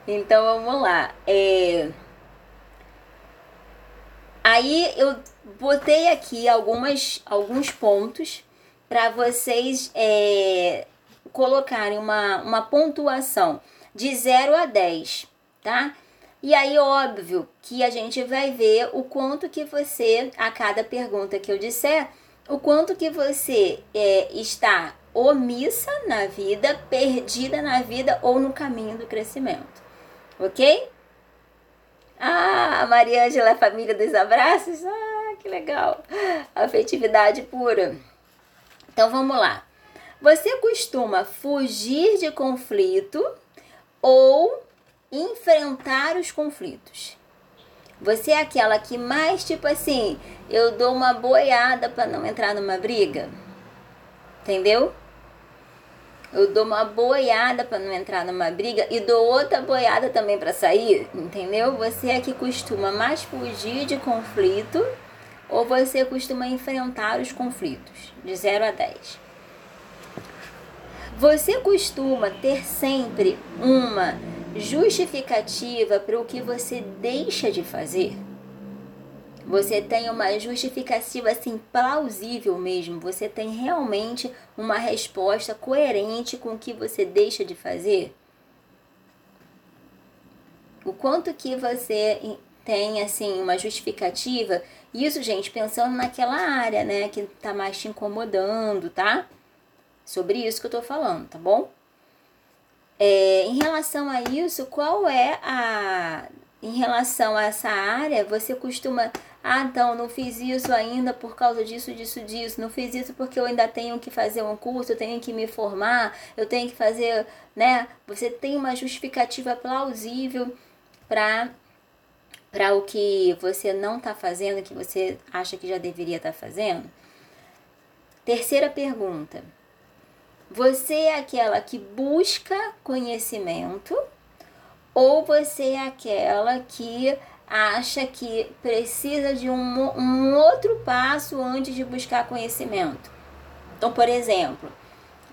Então vamos lá. É... Aí eu botei aqui algumas, alguns pontos para vocês é, colocarem uma, uma pontuação de 0 a 10, tá? E aí, óbvio que a gente vai ver o quanto que você, a cada pergunta que eu disser, o quanto que você é, está omissa na vida, perdida na vida ou no caminho do crescimento ok? Ah, a Maria Ângela é família dos abraços? Ah, que legal! Afetividade pura. Então vamos lá. Você costuma fugir de conflito ou enfrentar os conflitos? Você é aquela que mais, tipo assim, eu dou uma boiada para não entrar numa briga? Entendeu? Eu dou uma boiada para não entrar numa briga e dou outra boiada também para sair, entendeu? Você é que costuma mais fugir de conflito ou você costuma enfrentar os conflitos, de 0 a 10. Você costuma ter sempre uma justificativa para o que você deixa de fazer? Você tem uma justificativa assim plausível mesmo, você tem realmente uma resposta coerente com o que você deixa de fazer? O quanto que você tem assim uma justificativa? Isso, gente, pensando naquela área, né, que tá mais te incomodando, tá? Sobre isso que eu tô falando, tá bom? É, em relação a isso, qual é a em relação a essa área, você costuma, ah, então não fiz isso ainda por causa disso, disso, disso, não fiz isso porque eu ainda tenho que fazer um curso, eu tenho que me formar, eu tenho que fazer, né? Você tem uma justificativa plausível para para o que você não está fazendo, que você acha que já deveria estar tá fazendo? Terceira pergunta. Você é aquela que busca conhecimento ou você é aquela que acha que precisa de um, um outro passo antes de buscar conhecimento. Então, por exemplo,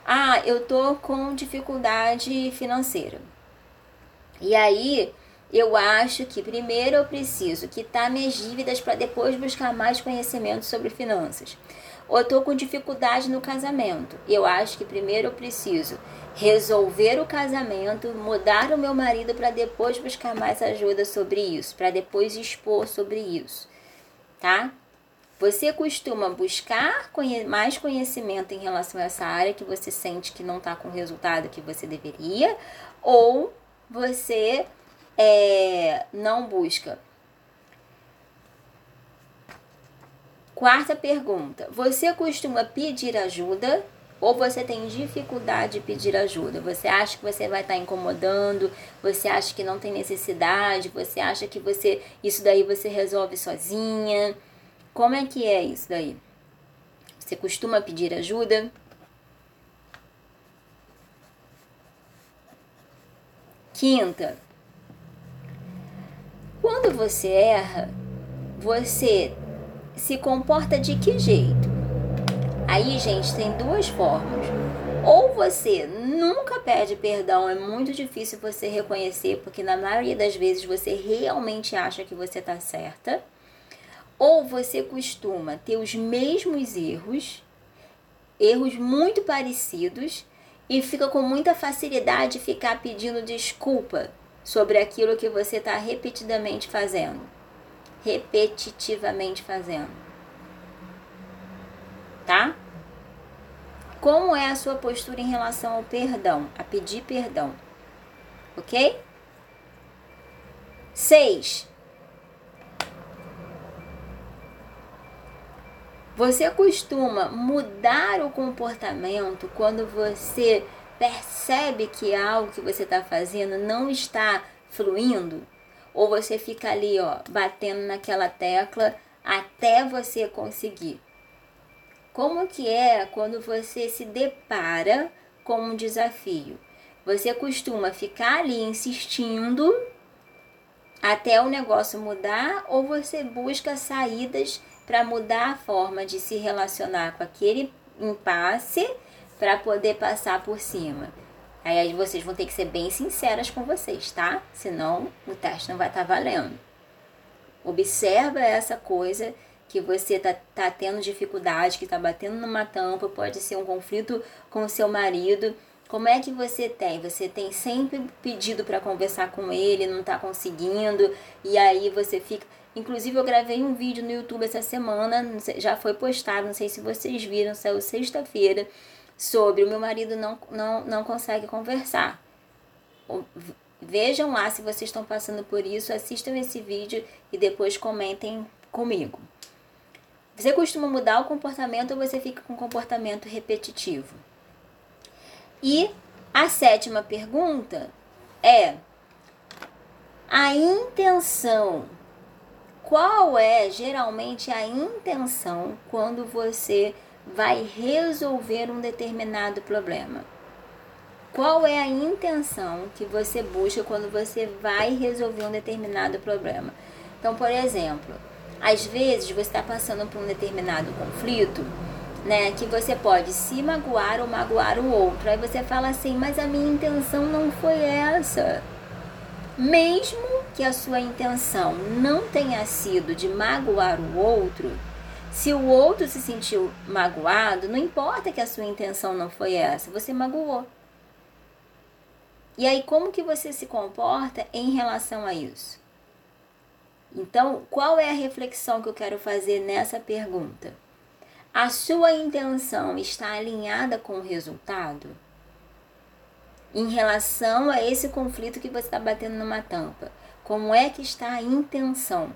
ah, eu tô com dificuldade financeira. E aí, eu acho que primeiro eu preciso quitar minhas dívidas para depois buscar mais conhecimento sobre finanças. Ou eu tô com dificuldade no casamento. Eu acho que primeiro eu preciso resolver o casamento, mudar o meu marido para depois buscar mais ajuda sobre isso, para depois expor sobre isso, tá? Você costuma buscar mais conhecimento em relação a essa área que você sente que não está com o resultado que você deveria, ou você é, não busca? Quarta pergunta: você costuma pedir ajuda ou você tem dificuldade de pedir ajuda? Você acha que você vai estar tá incomodando? Você acha que não tem necessidade? Você acha que você isso daí você resolve sozinha? Como é que é isso daí? Você costuma pedir ajuda? Quinta, quando você erra, você se comporta de que jeito? Aí, gente, tem duas formas. Ou você nunca pede perdão, é muito difícil você reconhecer, porque na maioria das vezes você realmente acha que você está certa ou você costuma ter os mesmos erros, erros muito parecidos, e fica com muita facilidade de ficar pedindo desculpa sobre aquilo que você está repetidamente fazendo. Repetitivamente fazendo. Tá? Como é a sua postura em relação ao perdão, a pedir perdão? Ok? 6. Você costuma mudar o comportamento quando você percebe que algo que você está fazendo não está fluindo? Ou você fica ali, ó, batendo naquela tecla até você conseguir? Como que é quando você se depara com um desafio? Você costuma ficar ali insistindo até o negócio mudar ou você busca saídas para mudar a forma de se relacionar com aquele impasse para poder passar por cima. Aí vocês vão ter que ser bem sinceras com vocês, tá? Senão o teste não vai estar tá valendo. Observa essa coisa que você tá, tá tendo dificuldade, que tá batendo numa tampa, pode ser um conflito com o seu marido. Como é que você tem? Você tem sempre pedido para conversar com ele, não tá conseguindo, e aí você fica Inclusive, eu gravei um vídeo no YouTube essa semana, já foi postado, não sei se vocês viram, saiu sexta-feira, sobre o meu marido não, não, não consegue conversar. Vejam lá se vocês estão passando por isso, assistam esse vídeo e depois comentem comigo. Você costuma mudar o comportamento ou você fica com um comportamento repetitivo? E a sétima pergunta é: a intenção qual é geralmente a intenção quando você vai resolver um determinado problema? Qual é a intenção que você busca quando você vai resolver um determinado problema? Então, por exemplo, às vezes você está passando por um determinado conflito, né? Que você pode se magoar ou magoar o outro. Aí você fala assim, mas a minha intenção não foi essa. Mesmo que a sua intenção não tenha sido de magoar o outro, se o outro se sentiu magoado, não importa que a sua intenção não foi essa, você magoou. E aí como que você se comporta em relação a isso? Então, qual é a reflexão que eu quero fazer nessa pergunta? A sua intenção está alinhada com o resultado? em relação a esse conflito que você está batendo numa tampa. Como é que está a intenção?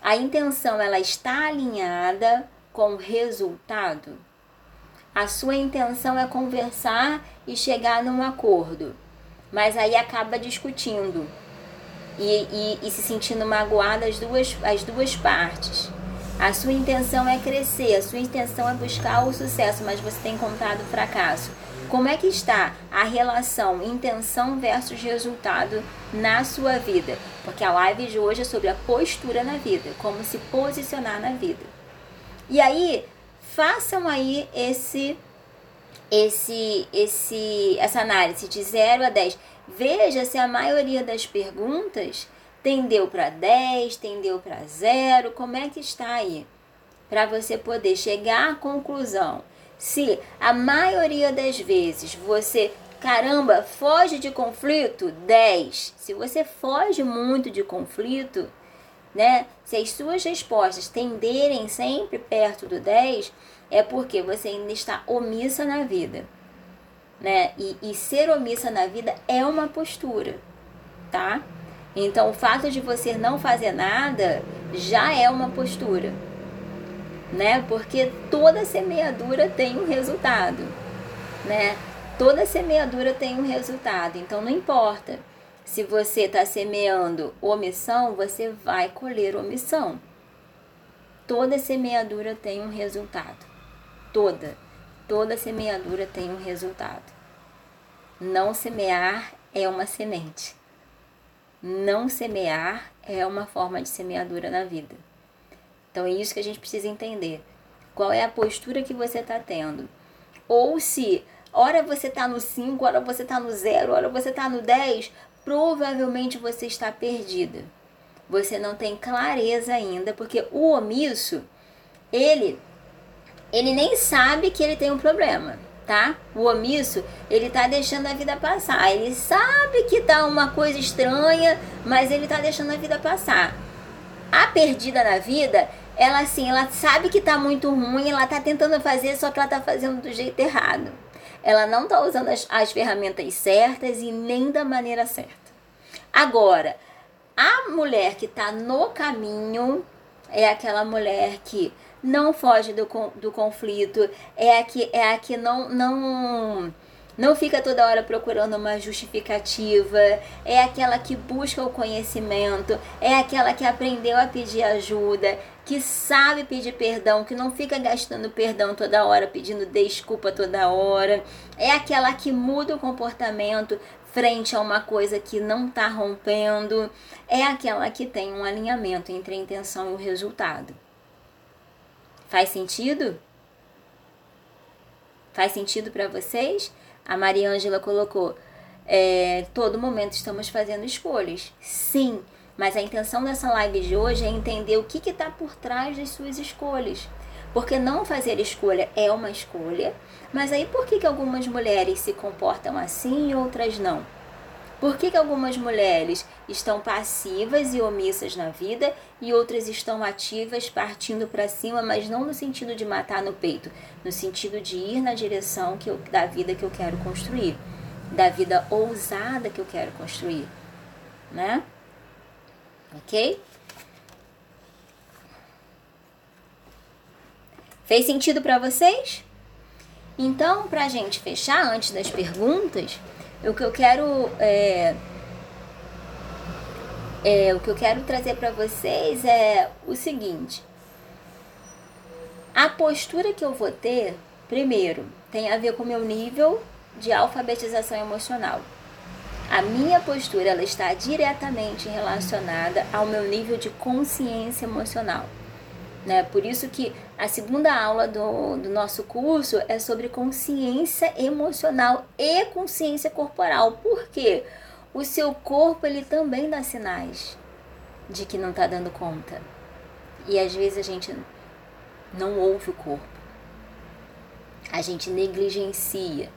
A intenção ela está alinhada com o resultado? A sua intenção é conversar e chegar num acordo, mas aí acaba discutindo e, e, e se sentindo magoada as duas, as duas partes. A sua intenção é crescer, a sua intenção é buscar o sucesso, mas você tem encontrado fracasso Como é que está a relação intenção versus resultado na sua vida? Porque a live de hoje é sobre a postura na vida, como se posicionar na vida. E aí, façam aí esse esse esse essa análise de 0 a 10. Veja se a maioria das perguntas tendeu para 10, tendeu para 0, como é que está aí? Para você poder chegar à conclusão. Se a maioria das vezes você, caramba, foge de conflito, 10. Se você foge muito de conflito, né? Se as suas respostas tenderem sempre perto do 10, é porque você ainda está omissa na vida. Né? E, e ser omissa na vida é uma postura, tá? Então, o fato de você não fazer nada já é uma postura, né? Porque toda semeadura tem um resultado, né? Toda semeadura tem um resultado. Então, não importa se você está semeando omissão, você vai colher omissão. Toda semeadura tem um resultado. Toda. Toda semeadura tem um resultado. Não semear é uma semente. Não semear é uma forma de semeadura na vida. Então é isso que a gente precisa entender. Qual é a postura que você está tendo? Ou se, hora você está no 5, hora você está no 0, hora você está no 10, provavelmente você está perdida. Você não tem clareza ainda, porque o omisso, ele ele nem sabe que ele tem um problema, tá? O omisso, ele tá deixando a vida passar. Ele sabe que tá uma coisa estranha, mas ele tá deixando a vida passar. A perdida na vida, ela assim, ela sabe que tá muito ruim, ela tá tentando fazer, só que ela tá fazendo do jeito errado ela não está usando as, as ferramentas certas e nem da maneira certa. Agora, a mulher que está no caminho é aquela mulher que não foge do, do conflito, é a que, é a que não, não não fica toda hora procurando uma justificativa, é aquela que busca o conhecimento, é aquela que aprendeu a pedir ajuda, que sabe pedir perdão, que não fica gastando perdão toda hora, pedindo desculpa toda hora, é aquela que muda o comportamento frente a uma coisa que não está rompendo, é aquela que tem um alinhamento entre a intenção e o resultado. Faz sentido? Faz sentido para vocês? A Mariângela colocou: é, todo momento estamos fazendo escolhas. Sim, mas a intenção dessa live de hoje é entender o que está por trás das suas escolhas. Porque não fazer escolha é uma escolha, mas aí por que, que algumas mulheres se comportam assim e outras não? Por que, que algumas mulheres estão passivas e omissas na vida e outras estão ativas, partindo para cima, mas não no sentido de matar no peito, no sentido de ir na direção que eu, da vida que eu quero construir, da vida ousada que eu quero construir, né? Ok? Fez sentido para vocês? Então, para a gente fechar antes das perguntas, o que eu quero é, é o que eu quero trazer para vocês é o seguinte: a postura que eu vou ter, primeiro, tem a ver com o meu nível de alfabetização emocional. A minha postura ela está diretamente relacionada ao meu nível de consciência emocional. Né? Por isso que a segunda aula do, do nosso curso é sobre consciência emocional e consciência corporal. Por quê? O seu corpo ele também dá sinais de que não está dando conta. E às vezes a gente não ouve o corpo. A gente negligencia.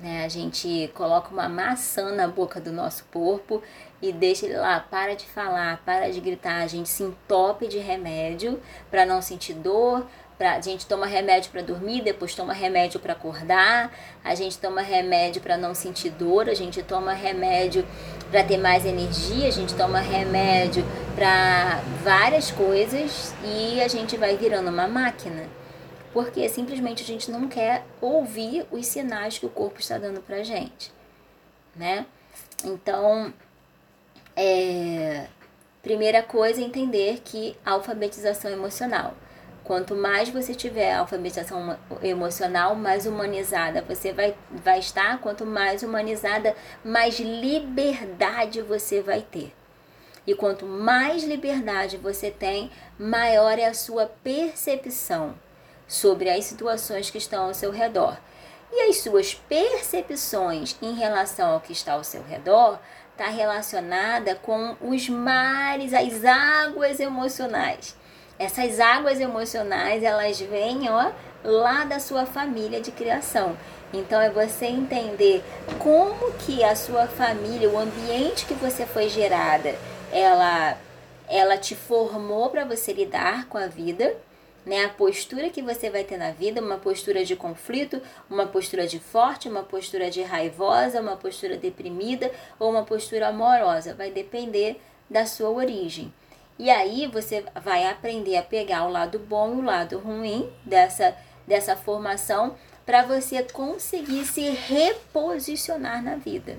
Né? A gente coloca uma maçã na boca do nosso corpo e deixa ele lá, para de falar, para de gritar. A gente se entope de remédio para não sentir dor. Pra, a gente toma remédio para dormir, depois toma remédio para acordar, a gente toma remédio para não sentir dor, a gente toma remédio para ter mais energia, a gente toma remédio para várias coisas e a gente vai virando uma máquina. Porque simplesmente a gente não quer ouvir os sinais que o corpo está dando pra gente, né? Então, é, primeira coisa é entender que alfabetização emocional. Quanto mais você tiver alfabetização emocional, mais humanizada você vai, vai estar. Quanto mais humanizada, mais liberdade você vai ter. E quanto mais liberdade você tem, maior é a sua percepção sobre as situações que estão ao seu redor. E as suas percepções em relação ao que está ao seu redor está relacionada com os mares, as águas emocionais. Essas águas emocionais, elas vêm, ó, lá da sua família de criação. Então é você entender como que a sua família, o ambiente que você foi gerada, ela ela te formou para você lidar com a vida, né? A postura que você vai ter na vida, uma postura de conflito, uma postura de forte, uma postura de raivosa, uma postura deprimida ou uma postura amorosa, vai depender da sua origem. E aí você vai aprender a pegar o lado bom e o lado ruim dessa dessa formação para você conseguir se reposicionar na vida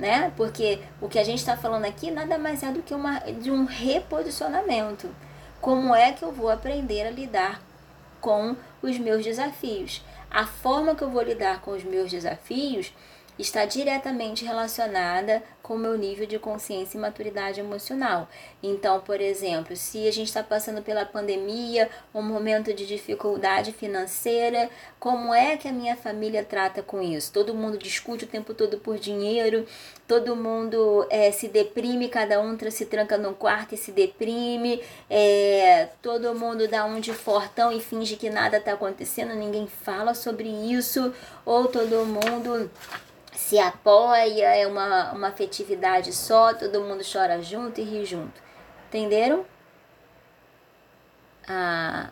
né? Porque o que a gente está falando aqui nada mais é do que uma, de um reposicionamento. Como é que eu vou aprender a lidar com os meus desafios? A forma que eu vou lidar com os meus desafios está diretamente relacionada com o meu nível de consciência e maturidade emocional. Então, por exemplo, se a gente está passando pela pandemia, um momento de dificuldade financeira, como é que a minha família trata com isso? Todo mundo discute o tempo todo por dinheiro, todo mundo é, se deprime, cada um se tranca no quarto e se deprime, é, todo mundo dá um de fortão e finge que nada está acontecendo, ninguém fala sobre isso, ou todo mundo se apoia, é uma, uma afetividade só, todo mundo chora junto e ri junto. Entenderam? A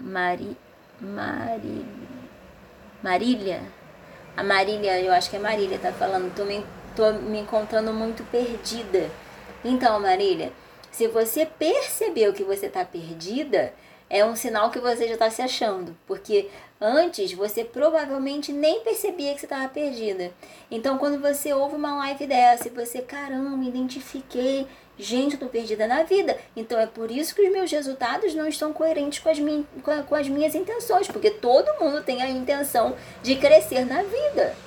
Mari, Mari, Marília, a Marília, eu acho que é Marília, tá falando, tô me, tô me encontrando muito perdida. Então, Marília, se você percebeu que você tá perdida, é um sinal que você já está se achando, porque antes você provavelmente nem percebia que você estava perdida. Então, quando você ouve uma live dessa e você, caramba, me identifiquei, gente, eu perdida na vida. Então, é por isso que os meus resultados não estão coerentes com as, min com as minhas intenções, porque todo mundo tem a intenção de crescer na vida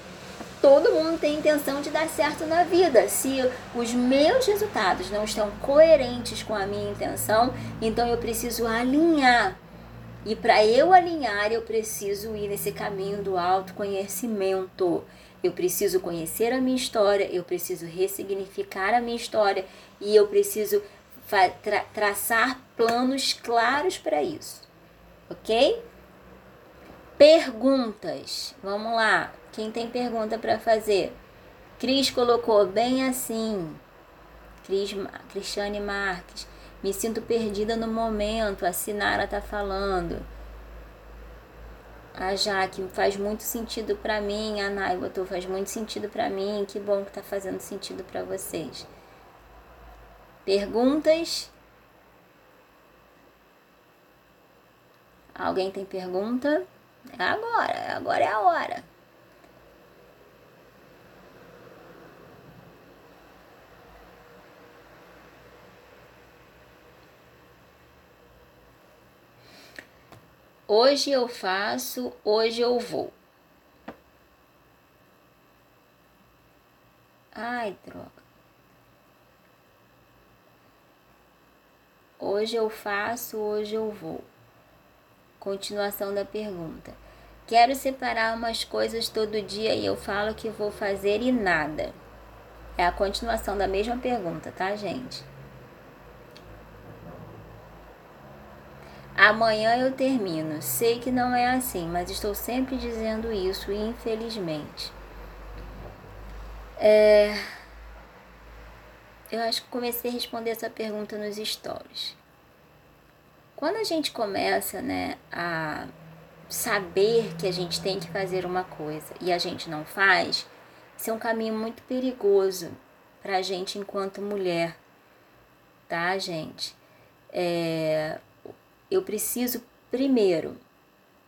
todo mundo tem intenção de dar certo na vida. Se os meus resultados não estão coerentes com a minha intenção, então eu preciso alinhar. E para eu alinhar, eu preciso ir nesse caminho do autoconhecimento. Eu preciso conhecer a minha história, eu preciso ressignificar a minha história e eu preciso tra traçar planos claros para isso. Ok? Perguntas. Vamos lá. Quem tem pergunta para fazer? Cris colocou bem assim. Cris, Cristiane Marques. Me sinto perdida no momento. A Sinara tá falando. A Jaque faz muito sentido para mim. A Nai botou faz muito sentido para mim. Que bom que tá fazendo sentido para vocês. Perguntas? Alguém tem pergunta? É agora, agora é a hora. Hoje eu faço, hoje eu vou. Ai, droga. Hoje eu faço, hoje eu vou. Continuação da pergunta. Quero separar umas coisas todo dia e eu falo que vou fazer e nada. É a continuação da mesma pergunta, tá, gente? Amanhã eu termino. Sei que não é assim, mas estou sempre dizendo isso, infelizmente. É... Eu acho que comecei a responder essa pergunta nos stories. Quando a gente começa, né, a saber que a gente tem que fazer uma coisa e a gente não faz, isso é um caminho muito perigoso para a gente enquanto mulher, tá, gente? É, eu preciso primeiro,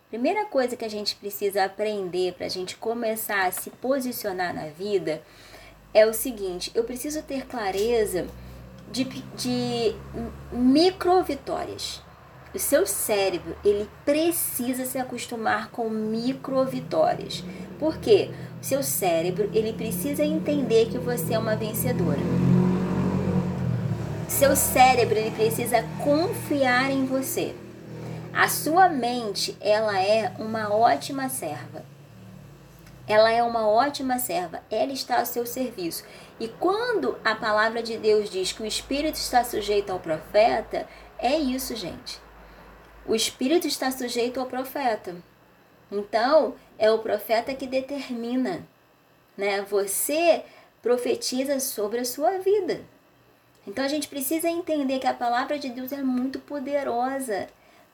primeira coisa que a gente precisa aprender para a gente começar a se posicionar na vida é o seguinte: eu preciso ter clareza de, de micro vitórias. o seu cérebro, ele precisa se acostumar com micro vitórias. Por quê? O seu cérebro, ele precisa entender que você é uma vencedora. Seu cérebro, ele precisa confiar em você. A sua mente, ela é uma ótima serva. Ela é uma ótima serva, ela está ao seu serviço. E quando a palavra de Deus diz que o espírito está sujeito ao profeta, é isso, gente. O espírito está sujeito ao profeta. Então, é o profeta que determina, né? Você profetiza sobre a sua vida. Então a gente precisa entender que a palavra de Deus é muito poderosa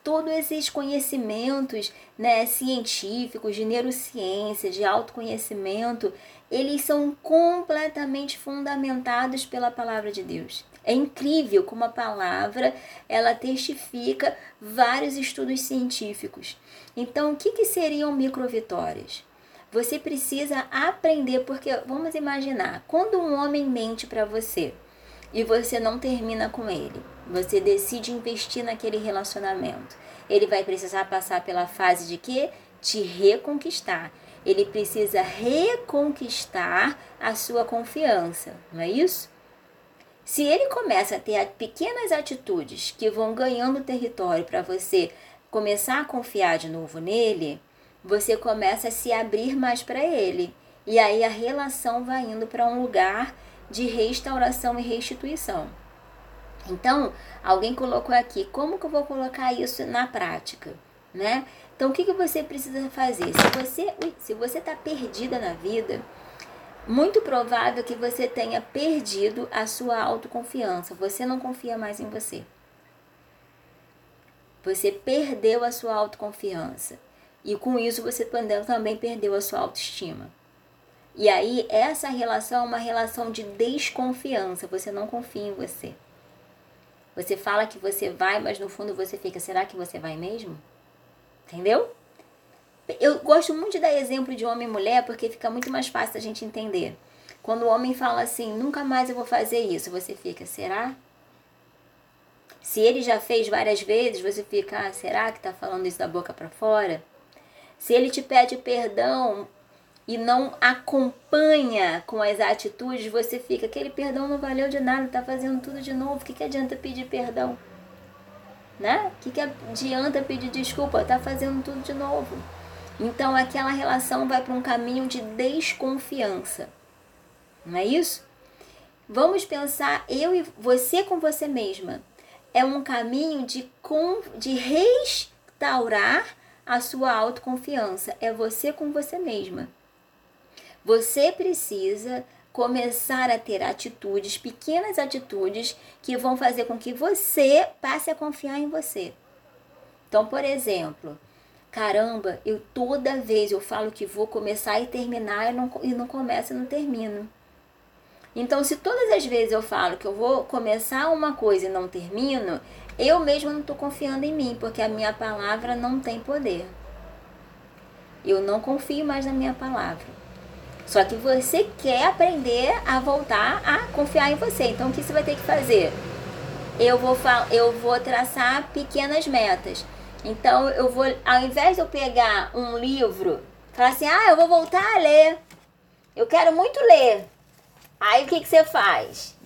todos esses conhecimentos né, científicos, de neurociência, de autoconhecimento, eles são completamente fundamentados pela palavra de Deus. É incrível como a palavra ela testifica vários estudos científicos. Então, o que, que seriam microvitórias? Você precisa aprender, porque vamos imaginar, quando um homem mente para você e você não termina com ele, você decide investir naquele relacionamento. Ele vai precisar passar pela fase de que? Te reconquistar. Ele precisa reconquistar a sua confiança, não é isso? Se ele começa a ter pequenas atitudes que vão ganhando território para você começar a confiar de novo nele, você começa a se abrir mais para ele. E aí a relação vai indo para um lugar de restauração e restituição. Então, alguém colocou aqui, como que eu vou colocar isso na prática, né? Então, o que, que você precisa fazer? Se você se você está perdida na vida, muito provável que você tenha perdido a sua autoconfiança. Você não confia mais em você. Você perdeu a sua autoconfiança. E com isso você também perdeu a sua autoestima. E aí, essa relação é uma relação de desconfiança. Você não confia em você. Você fala que você vai, mas no fundo você fica, será que você vai mesmo? Entendeu? Eu gosto muito de dar exemplo de homem e mulher porque fica muito mais fácil a gente entender. Quando o homem fala assim, nunca mais eu vou fazer isso, você fica, será? Se ele já fez várias vezes, você fica, ah, será que tá falando isso da boca para fora? Se ele te pede perdão e não acompanha com as atitudes, você fica, aquele perdão não valeu de nada, tá fazendo tudo de novo, o que, que adianta pedir perdão? Né? O que, que adianta pedir desculpa? Tá fazendo tudo de novo. Então aquela relação vai para um caminho de desconfiança. Não é isso? Vamos pensar eu e você com você mesma. É um caminho de, com, de restaurar a sua autoconfiança. É você com você mesma. Você precisa começar a ter atitudes, pequenas atitudes que vão fazer com que você passe a confiar em você. Então, por exemplo, caramba, eu toda vez eu falo que vou começar e terminar e não, e não começo e não termino. Então, se todas as vezes eu falo que eu vou começar uma coisa e não termino, eu mesmo não estou confiando em mim, porque a minha palavra não tem poder. Eu não confio mais na minha palavra. Só que você quer aprender a voltar a confiar em você. Então o que você vai ter que fazer? Eu vou, eu vou traçar pequenas metas. Então eu vou, ao invés de eu pegar um livro, falar assim, ah, eu vou voltar a ler. Eu quero muito ler. Aí o que, que você faz?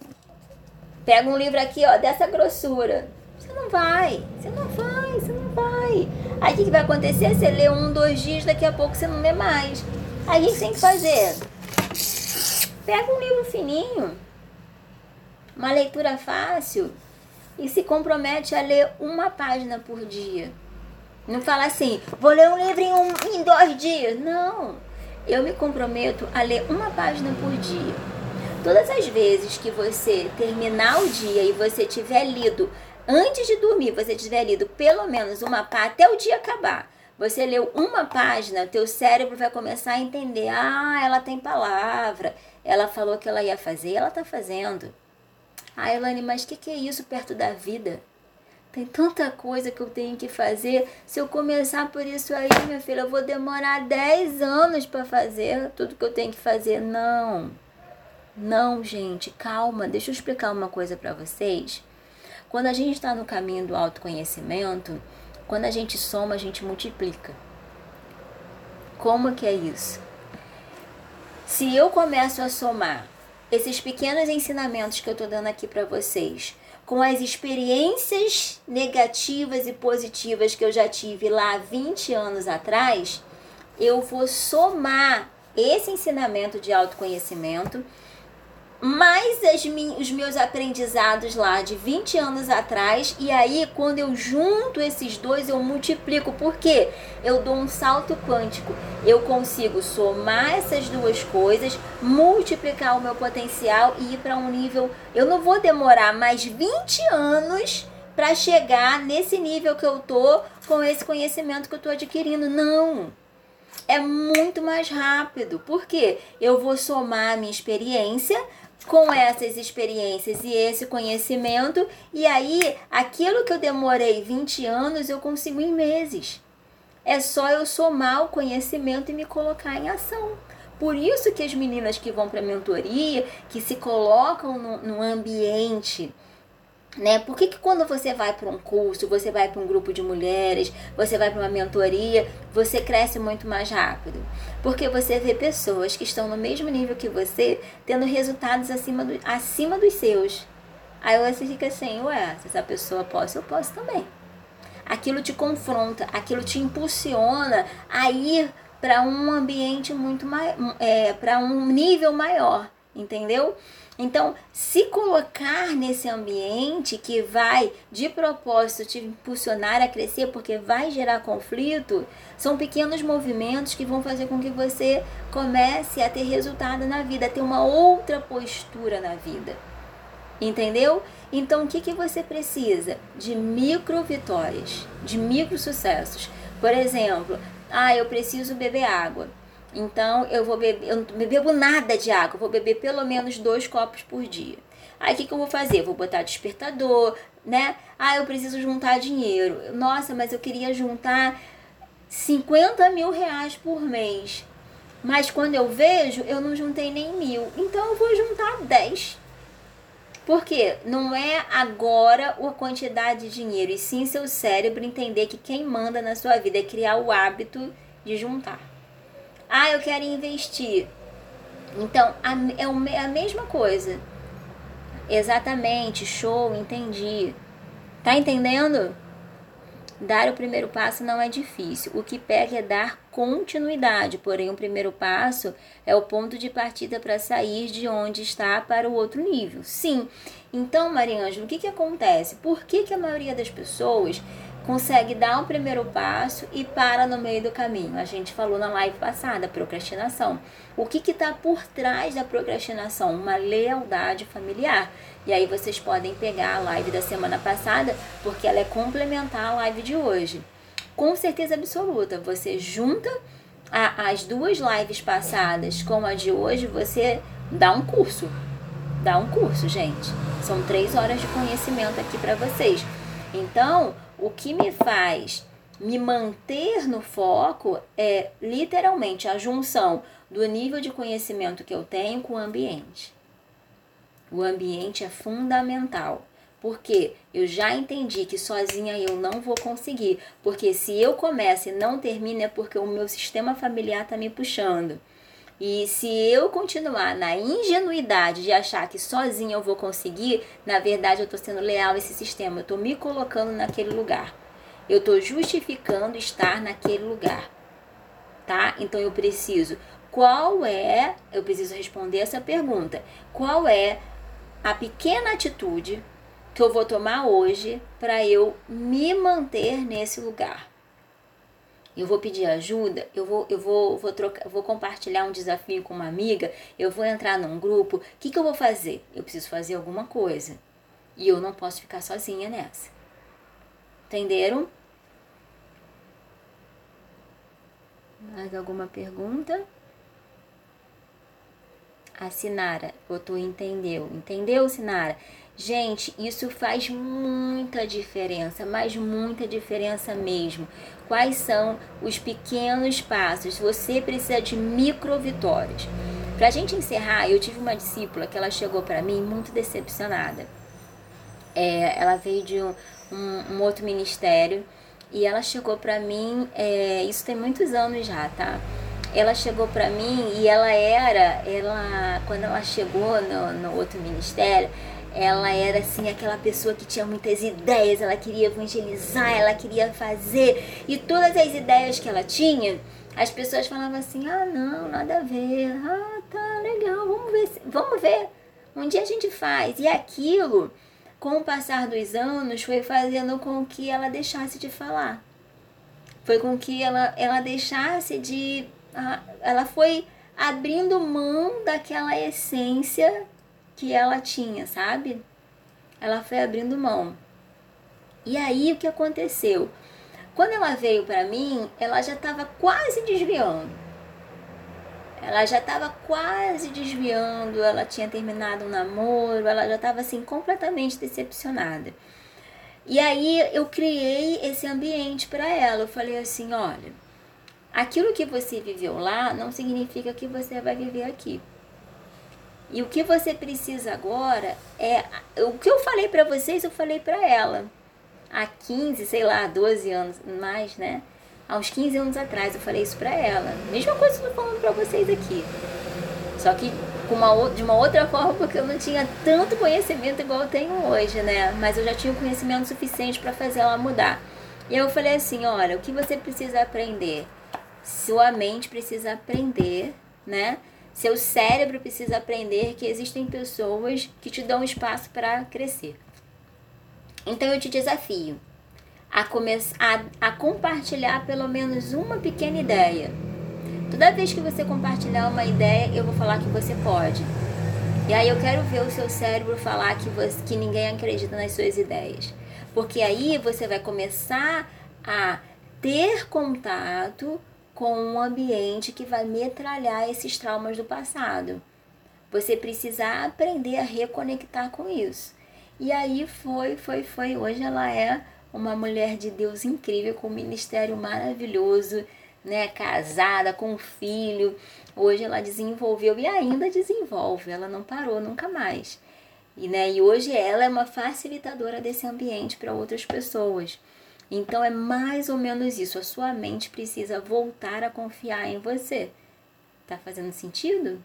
Pega um livro aqui, ó, dessa grossura. Você não vai, você não vai, você não vai. Aí o que, que vai acontecer? Você lê um, dois dias, daqui a pouco você não lê mais. O que tem que fazer? Pega um livro fininho, uma leitura fácil e se compromete a ler uma página por dia. Não fala assim, vou ler um livro em, um, em dois dias. Não. Eu me comprometo a ler uma página por dia. Todas as vezes que você terminar o dia e você tiver lido, antes de dormir, você tiver lido pelo menos uma página, até o dia acabar, você leu uma página, teu cérebro vai começar a entender. Ah, ela tem palavra. Ela falou que ela ia fazer, ela está fazendo. Ah, Elane, mas o que, que é isso perto da vida? Tem tanta coisa que eu tenho que fazer. Se eu começar por isso aí, minha filha, eu vou demorar 10 anos para fazer tudo que eu tenho que fazer. Não. Não, gente, calma. Deixa eu explicar uma coisa para vocês. Quando a gente está no caminho do autoconhecimento, quando a gente soma, a gente multiplica. Como que é isso? Se eu começo a somar esses pequenos ensinamentos que eu estou dando aqui para vocês, com as experiências negativas e positivas que eu já tive lá 20 anos atrás, eu vou somar esse ensinamento de autoconhecimento mais as, os meus aprendizados lá de 20 anos atrás, e aí quando eu junto esses dois, eu multiplico, porque eu dou um salto quântico. Eu consigo somar essas duas coisas, multiplicar o meu potencial e ir para um nível. Eu não vou demorar mais 20 anos para chegar nesse nível que eu tô com esse conhecimento que eu tô adquirindo. Não é muito mais rápido. porque Eu vou somar a minha experiência com essas experiências e esse conhecimento, e aí aquilo que eu demorei 20 anos eu consigo em meses. É só eu somar o conhecimento e me colocar em ação. Por isso que as meninas que vão para mentoria, que se colocam no, no ambiente né? Por que, que quando você vai para um curso, você vai para um grupo de mulheres, você vai para uma mentoria, você cresce muito mais rápido? Porque você vê pessoas que estão no mesmo nível que você, tendo resultados acima, do, acima dos seus. Aí você fica assim, ué, se essa pessoa pode, eu posso também. Aquilo te confronta, aquilo te impulsiona a ir para um ambiente muito mais, é, para um nível maior, entendeu? Então, se colocar nesse ambiente que vai de propósito te impulsionar a crescer, porque vai gerar conflito, são pequenos movimentos que vão fazer com que você comece a ter resultado na vida, a ter uma outra postura na vida. Entendeu? Então, o que, que você precisa? De micro vitórias, de micro sucessos. Por exemplo, ah, eu preciso beber água. Então eu vou beber, eu não bebo nada de água, vou beber pelo menos dois copos por dia. Aí o que, que eu vou fazer? Vou botar despertador, né? Ah, eu preciso juntar dinheiro. Nossa, mas eu queria juntar 50 mil reais por mês. Mas quando eu vejo, eu não juntei nem mil. Então eu vou juntar 10. Porque não é agora a quantidade de dinheiro, e sim seu cérebro entender que quem manda na sua vida é criar o hábito de juntar. Ah, eu quero investir. Então, é a mesma coisa. Exatamente, show, entendi. Tá entendendo? Dar o primeiro passo não é difícil. O que pega é dar continuidade, porém, o primeiro passo é o ponto de partida para sair de onde está para o outro nível. Sim. Então, Mariângela, o que, que acontece? Por que, que a maioria das pessoas consegue dar um primeiro passo e para no meio do caminho. A gente falou na live passada, procrastinação. O que está por trás da procrastinação? Uma lealdade familiar. E aí vocês podem pegar a live da semana passada, porque ela é complementar à live de hoje. Com certeza absoluta, você junta a, as duas lives passadas com a de hoje, você dá um curso. Dá um curso, gente. São três horas de conhecimento aqui para vocês. Então, o que me faz me manter no foco é literalmente a junção do nível de conhecimento que eu tenho com o ambiente. O ambiente é fundamental, porque eu já entendi que sozinha eu não vou conseguir, porque se eu começo e não termino é porque o meu sistema familiar está me puxando. E se eu continuar na ingenuidade de achar que sozinho eu vou conseguir, na verdade eu estou sendo leal a esse sistema, eu estou me colocando naquele lugar. Eu estou justificando estar naquele lugar. Tá? Então eu preciso. Qual é. Eu preciso responder essa pergunta. Qual é a pequena atitude que eu vou tomar hoje para eu me manter nesse lugar? Eu vou pedir ajuda, eu vou, eu vou, vou, trocar, vou compartilhar um desafio com uma amiga, eu vou entrar num grupo, o que, que eu vou fazer? Eu preciso fazer alguma coisa. E eu não posso ficar sozinha nessa. Entenderam? Mais alguma pergunta? A Sinara botou entendeu. Entendeu, Sinara? Gente, isso faz muita diferença, mas muita diferença mesmo. Quais são os pequenos passos? Você precisa de micro vitórias. Para a gente encerrar, eu tive uma discípula que ela chegou para mim muito decepcionada. É, ela veio de um, um, um, outro ministério e ela chegou pra mim, é, isso tem muitos anos já, tá? Ela chegou pra mim e ela era, ela quando ela chegou no, no outro ministério, ela era assim aquela pessoa que tinha muitas ideias, ela queria evangelizar, ela queria fazer e todas as ideias que ela tinha, as pessoas falavam assim: "Ah, não, nada a ver. Ah, tá legal, vamos ver, vamos ver. Um dia a gente faz". E aquilo, com o passar dos anos, foi fazendo com que ela deixasse de falar. Foi com que ela ela deixasse de ela foi abrindo mão daquela essência que ela tinha, sabe? Ela foi abrindo mão. E aí o que aconteceu? Quando ela veio para mim, ela já estava quase desviando. Ela já estava quase desviando, ela tinha terminado um namoro, ela já estava assim completamente decepcionada. E aí eu criei esse ambiente para ela. Eu falei assim, olha, aquilo que você viveu lá não significa que você vai viver aqui. E o que você precisa agora é o que eu falei para vocês, eu falei para ela. Há 15, sei lá, 12 anos mais, né? Uns 15 anos atrás eu falei isso para ela. Mesma coisa que eu tô falando para vocês aqui. Só que com uma, de uma outra forma, porque eu não tinha tanto conhecimento igual eu tenho hoje, né? Mas eu já tinha o conhecimento suficiente para fazer ela mudar. E eu falei assim: olha, o que você precisa aprender? Sua mente precisa aprender, né? Seu cérebro precisa aprender que existem pessoas que te dão espaço para crescer. Então eu te desafio a, começar, a, a compartilhar pelo menos uma pequena ideia. Toda vez que você compartilhar uma ideia, eu vou falar que você pode. E aí eu quero ver o seu cérebro falar que, você, que ninguém acredita nas suas ideias. Porque aí você vai começar a ter contato com um ambiente que vai metralhar esses traumas do passado. Você precisa aprender a reconectar com isso. E aí foi, foi, foi. Hoje ela é uma mulher de Deus incrível, com um ministério maravilhoso, né? Casada, com um filho. Hoje ela desenvolveu e ainda desenvolve, ela não parou nunca mais. E, né, e hoje ela é uma facilitadora desse ambiente para outras pessoas. Então é mais ou menos isso. A sua mente precisa voltar a confiar em você. Tá fazendo sentido?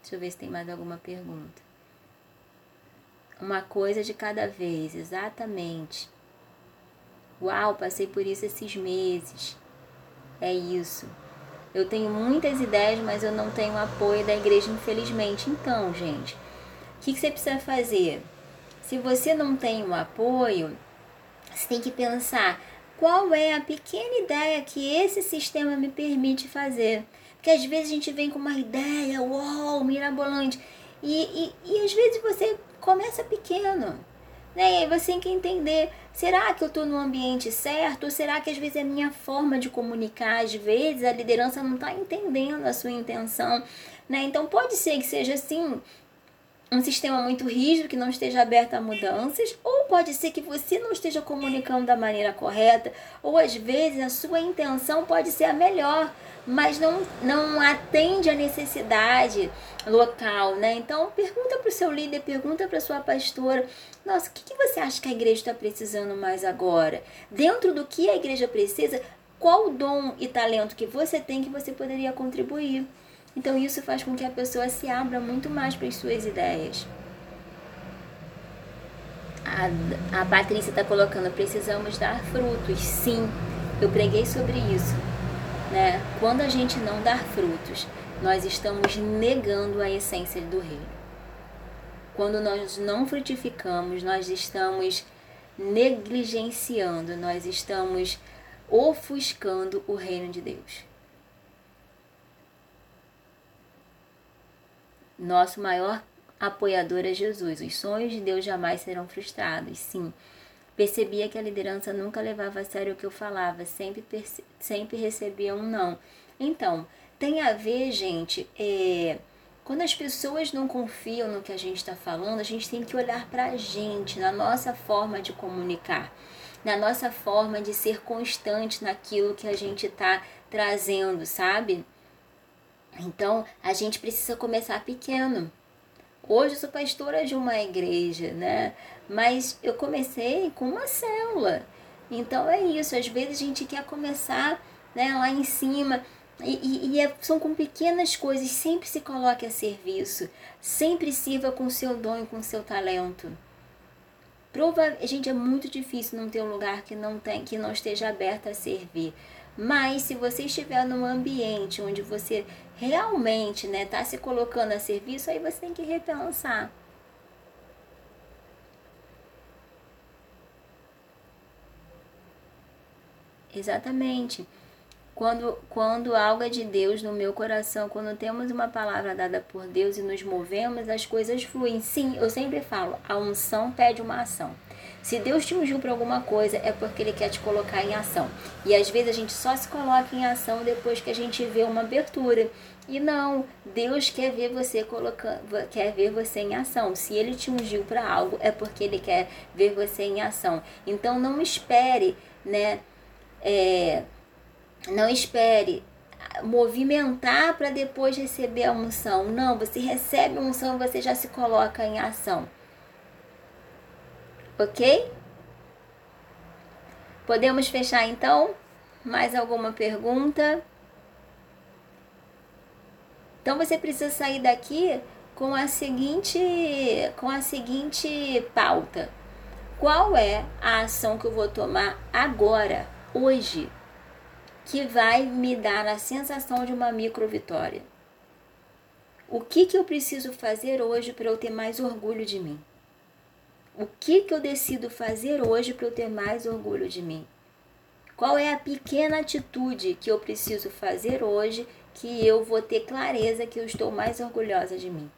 Deixa eu ver se tem mais alguma pergunta. Uma coisa de cada vez, exatamente. Uau, passei por isso esses meses. É isso. Eu tenho muitas ideias, mas eu não tenho apoio da igreja, infelizmente. Então, gente, o que, que você precisa fazer? Se você não tem um apoio, você tem que pensar qual é a pequena ideia que esse sistema me permite fazer. Porque às vezes a gente vem com uma ideia, uau, mirabolante. E, e, e às vezes você começa pequeno. Né? E aí você tem que entender, será que eu estou no ambiente certo? Ou será que às vezes é a minha forma de comunicar? Às vezes a liderança não está entendendo a sua intenção. Né? Então pode ser que seja assim, um sistema muito rígido que não esteja aberto a mudanças, ou pode ser que você não esteja comunicando da maneira correta, ou às vezes a sua intenção pode ser a melhor, mas não, não atende a necessidade local, né? Então pergunta para o seu líder, pergunta para sua pastora, nossa, o que, que você acha que a igreja está precisando mais agora? Dentro do que a igreja precisa, qual dom e talento que você tem que você poderia contribuir? Então isso faz com que a pessoa se abra muito mais para as suas ideias. A, a Patrícia está colocando, precisamos dar frutos. Sim, eu preguei sobre isso. Né? Quando a gente não dar frutos, nós estamos negando a essência do reino. Quando nós não frutificamos, nós estamos negligenciando, nós estamos ofuscando o reino de Deus. Nosso maior apoiador é Jesus. Os sonhos de Deus jamais serão frustrados. Sim. Percebia que a liderança nunca levava a sério o que eu falava, sempre, sempre recebia um não. Então, tem a ver, gente, é, quando as pessoas não confiam no que a gente está falando, a gente tem que olhar para a gente, na nossa forma de comunicar, na nossa forma de ser constante naquilo que a gente está trazendo, sabe? Então, a gente precisa começar pequeno. Hoje eu sou pastora de uma igreja, né? Mas eu comecei com uma célula. Então é isso, às vezes a gente quer começar né, lá em cima. E, e, e é, são com pequenas coisas, sempre se coloque a serviço, sempre sirva com seu dom e com seu talento. Prova, gente, é muito difícil não ter um lugar que não tem, que não esteja aberto a servir. Mas se você estiver num ambiente onde você realmente né, tá se colocando a serviço, aí você tem que repensar. Exatamente. Quando, quando algo é de Deus no meu coração, quando temos uma palavra dada por Deus e nos movemos, as coisas fluem. Sim, eu sempre falo, a unção pede uma ação. Se Deus te ungiu para alguma coisa, é porque Ele quer te colocar em ação. E às vezes a gente só se coloca em ação depois que a gente vê uma abertura. E não, Deus quer ver você colocando, quer ver você em ação. Se Ele te ungiu para algo, é porque Ele quer ver você em ação. Então não espere, né? É, não espere movimentar para depois receber a unção. Não, você recebe a unção, você já se coloca em ação. Ok? Podemos fechar então? Mais alguma pergunta? Então você precisa sair daqui com a seguinte com a seguinte pauta. Qual é a ação que eu vou tomar agora, hoje, que vai me dar a sensação de uma micro vitória? O que que eu preciso fazer hoje para eu ter mais orgulho de mim? O que, que eu decido fazer hoje para eu ter mais orgulho de mim? Qual é a pequena atitude que eu preciso fazer hoje que eu vou ter clareza que eu estou mais orgulhosa de mim?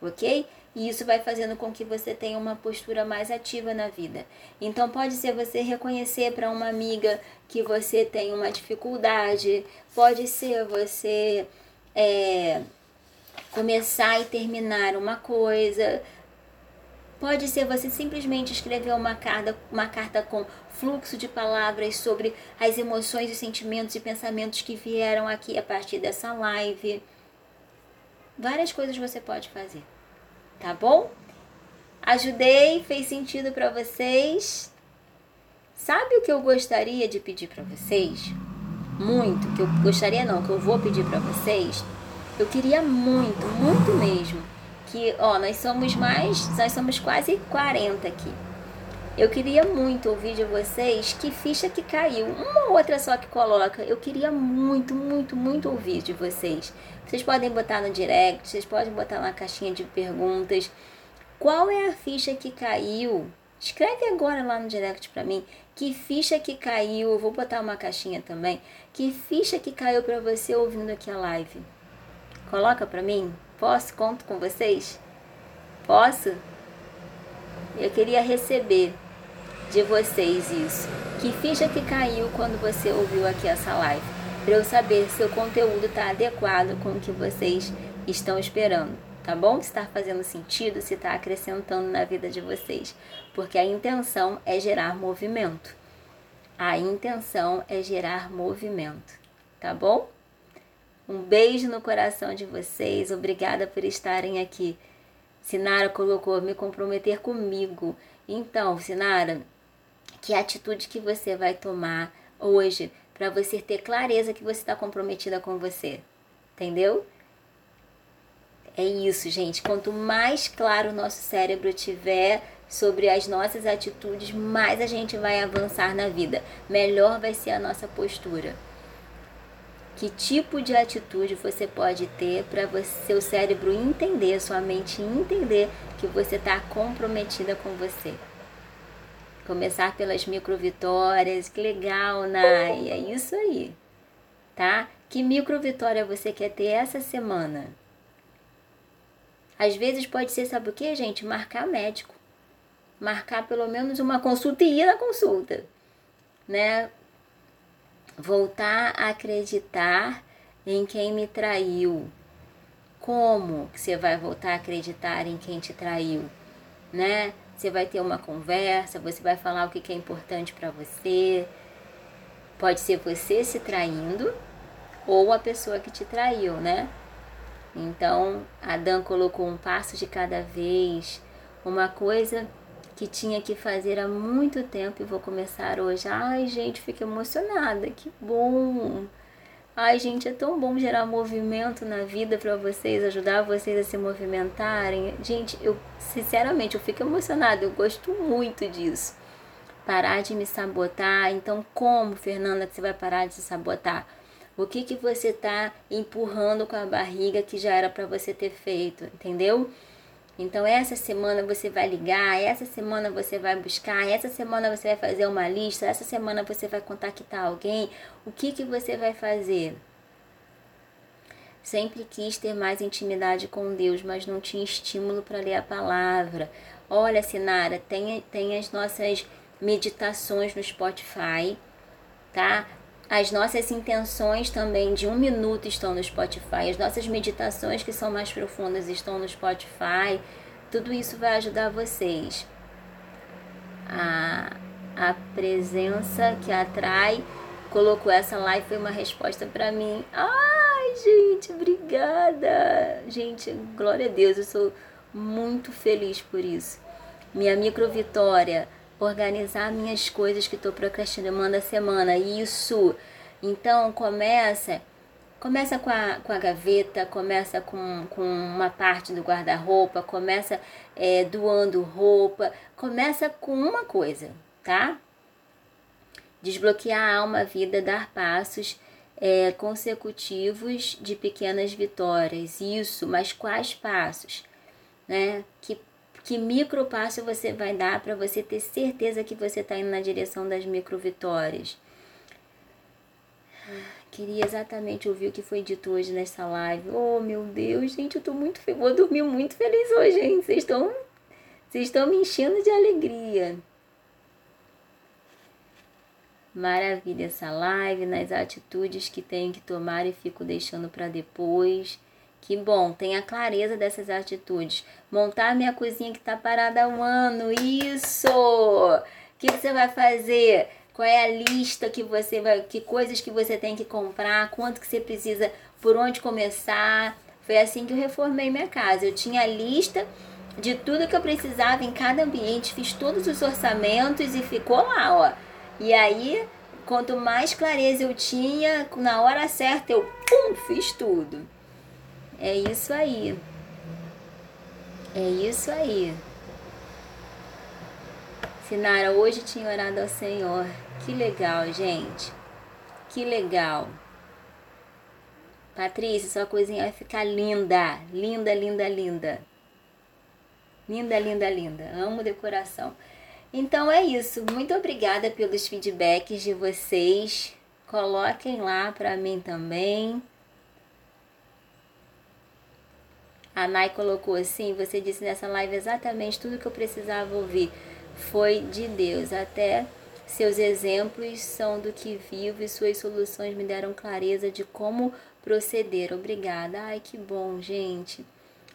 Ok? E isso vai fazendo com que você tenha uma postura mais ativa na vida. Então, pode ser você reconhecer para uma amiga que você tem uma dificuldade, pode ser você é, começar e terminar uma coisa, Pode ser você simplesmente escrever uma carta, uma carta com fluxo de palavras sobre as emoções, os sentimentos e pensamentos que vieram aqui a partir dessa live. Várias coisas você pode fazer, tá bom? Ajudei, fez sentido para vocês? Sabe o que eu gostaria de pedir para vocês? Muito, que eu gostaria não, que eu vou pedir para vocês. Eu queria muito, muito mesmo que, ó, nós somos mais, nós somos quase 40 aqui. Eu queria muito ouvir de vocês que ficha que caiu, uma ou outra só que coloca. Eu queria muito, muito, muito ouvir de vocês. Vocês podem botar no direct, vocês podem botar na caixinha de perguntas. Qual é a ficha que caiu? Escreve agora lá no direct para mim. Que ficha que caiu? Eu vou botar uma caixinha também. Que ficha que caiu para você ouvindo aqui a live? Coloca para mim. Posso? Conto com vocês? Posso? Eu queria receber de vocês isso. Que ficha que caiu quando você ouviu aqui essa live? Para eu saber se o conteúdo está adequado com o que vocês estão esperando. Tá bom? Se está fazendo sentido, se está acrescentando na vida de vocês. Porque a intenção é gerar movimento. A intenção é gerar movimento. Tá bom? Um beijo no coração de vocês. Obrigada por estarem aqui. Sinara colocou me comprometer comigo. Então, Sinara, que atitude que você vai tomar hoje para você ter clareza que você está comprometida com você? Entendeu? É isso, gente. Quanto mais claro o nosso cérebro tiver sobre as nossas atitudes, mais a gente vai avançar na vida. Melhor vai ser a nossa postura. Que tipo de atitude você pode ter para seu cérebro entender, sua mente entender que você está comprometida com você? Começar pelas micro vitórias, que legal, Nai, é isso aí, tá? Que micro vitória você quer ter essa semana? Às vezes pode ser, sabe o que, gente? Marcar médico. Marcar pelo menos uma consulta e ir na consulta, né? Voltar a acreditar em quem me traiu. Como que você vai voltar a acreditar em quem te traiu, né? Você vai ter uma conversa, você vai falar o que é importante para você. Pode ser você se traindo ou a pessoa que te traiu, né? Então, Adão colocou um passo de cada vez, uma coisa que tinha que fazer há muito tempo e vou começar hoje. Ai, gente, fico emocionada, que bom! Ai, gente, é tão bom gerar movimento na vida para vocês, ajudar vocês a se movimentarem. Gente, eu sinceramente eu fico emocionada, eu gosto muito disso. Parar de me sabotar. Então, como, Fernanda, que você vai parar de se sabotar? O que que você tá empurrando com a barriga que já era para você ter feito, entendeu? Então, essa semana você vai ligar, essa semana você vai buscar, essa semana você vai fazer uma lista, essa semana você vai contactar alguém. O que, que você vai fazer? Sempre quis ter mais intimidade com Deus, mas não tinha estímulo para ler a palavra. Olha, Sinara, tem, tem as nossas meditações no Spotify, tá? As nossas intenções também de um minuto estão no Spotify. As nossas meditações que são mais profundas estão no Spotify. Tudo isso vai ajudar vocês. A, a presença que atrai colocou essa live foi uma resposta para mim. Ai, gente, obrigada. Gente, glória a Deus, eu sou muito feliz por isso. Minha micro vitória organizar minhas coisas que estou procrastinando a semana. Isso. Então começa, começa com a, com a gaveta, começa com, com uma parte do guarda-roupa, começa é, doando roupa, começa com uma coisa, tá? Desbloquear a alma, a vida, dar passos é, consecutivos de pequenas vitórias. Isso, mas quais passos? Né? Que que micro passo você vai dar para você ter certeza que você está indo na direção das micro vitórias? Queria exatamente ouvir o que foi dito hoje nessa live. Oh, meu Deus, gente, eu tô muito feliz. Vou dormir muito feliz hoje, hein? Vocês estão vocês estão me enchendo de alegria. Maravilha essa live, nas atitudes que tenho que tomar e fico deixando para depois. Que bom, tenha clareza dessas atitudes. Montar minha cozinha que está parada há um ano, isso! O que, você vai fazer? Qual é a lista que você vai, que coisas que você tem que comprar, quanto que você precisa, por onde começar? Foi assim que eu reformei minha casa. Eu tinha a lista de tudo que eu precisava em cada ambiente, fiz todos os orçamentos e ficou lá, ó. E aí, quanto mais clareza eu tinha, na hora certa eu pum, fiz tudo. É isso aí. É isso aí. Sinara, hoje tinha orado ao Senhor. Que legal, gente. Que legal. Patrícia, sua coisinha vai ficar linda. Linda, linda, linda. Linda, linda, linda. Amo decoração. Então é isso. Muito obrigada pelos feedbacks de vocês. Coloquem lá para mim também. A Nai colocou assim: você disse nessa live exatamente tudo que eu precisava ouvir. Foi de Deus. Até seus exemplos são do que vivo e suas soluções me deram clareza de como proceder. Obrigada. Ai, que bom, gente.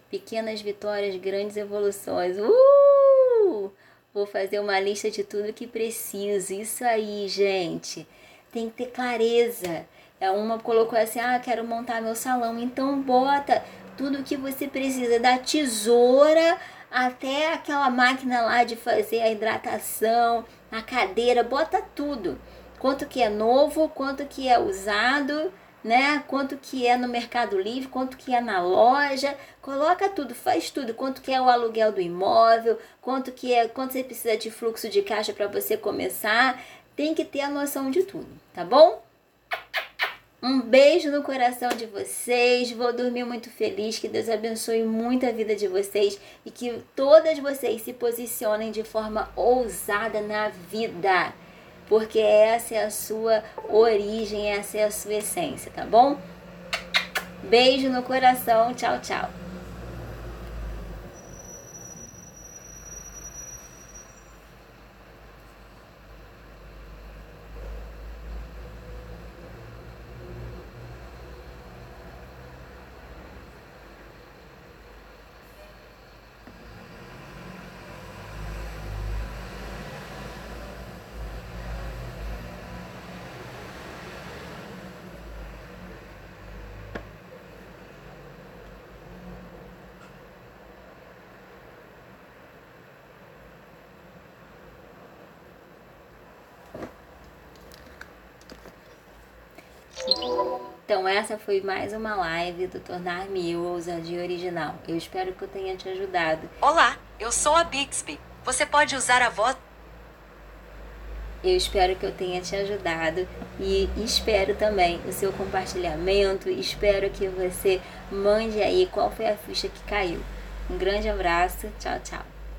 Pequenas vitórias, grandes evoluções. Uh! Vou fazer uma lista de tudo que preciso. Isso aí, gente. Tem que ter clareza. É uma colocou assim: "Ah, quero montar meu salão". Então bota tudo que você precisa, da tesoura até aquela máquina lá de fazer a hidratação, a cadeira, bota tudo. Quanto que é novo, quanto que é usado, né? Quanto que é no Mercado Livre, quanto que é na loja, coloca tudo, faz tudo, quanto que é o aluguel do imóvel, quanto que é, quanto você precisa de fluxo de caixa para você começar, tem que ter a noção de tudo, tá bom? Um beijo no coração de vocês. Vou dormir muito feliz. Que Deus abençoe muito a vida de vocês e que todas vocês se posicionem de forma ousada na vida. Porque essa é a sua origem, essa é a sua essência, tá bom? Beijo no coração. Tchau, tchau. Então essa foi mais uma live do Tornar-me Eu Ousadia Original. Eu espero que eu tenha te ajudado. Olá, eu sou a Bixby. Você pode usar a voz eu espero que eu tenha te ajudado e espero também o seu compartilhamento. Espero que você mande aí qual foi a ficha que caiu. Um grande abraço, tchau, tchau.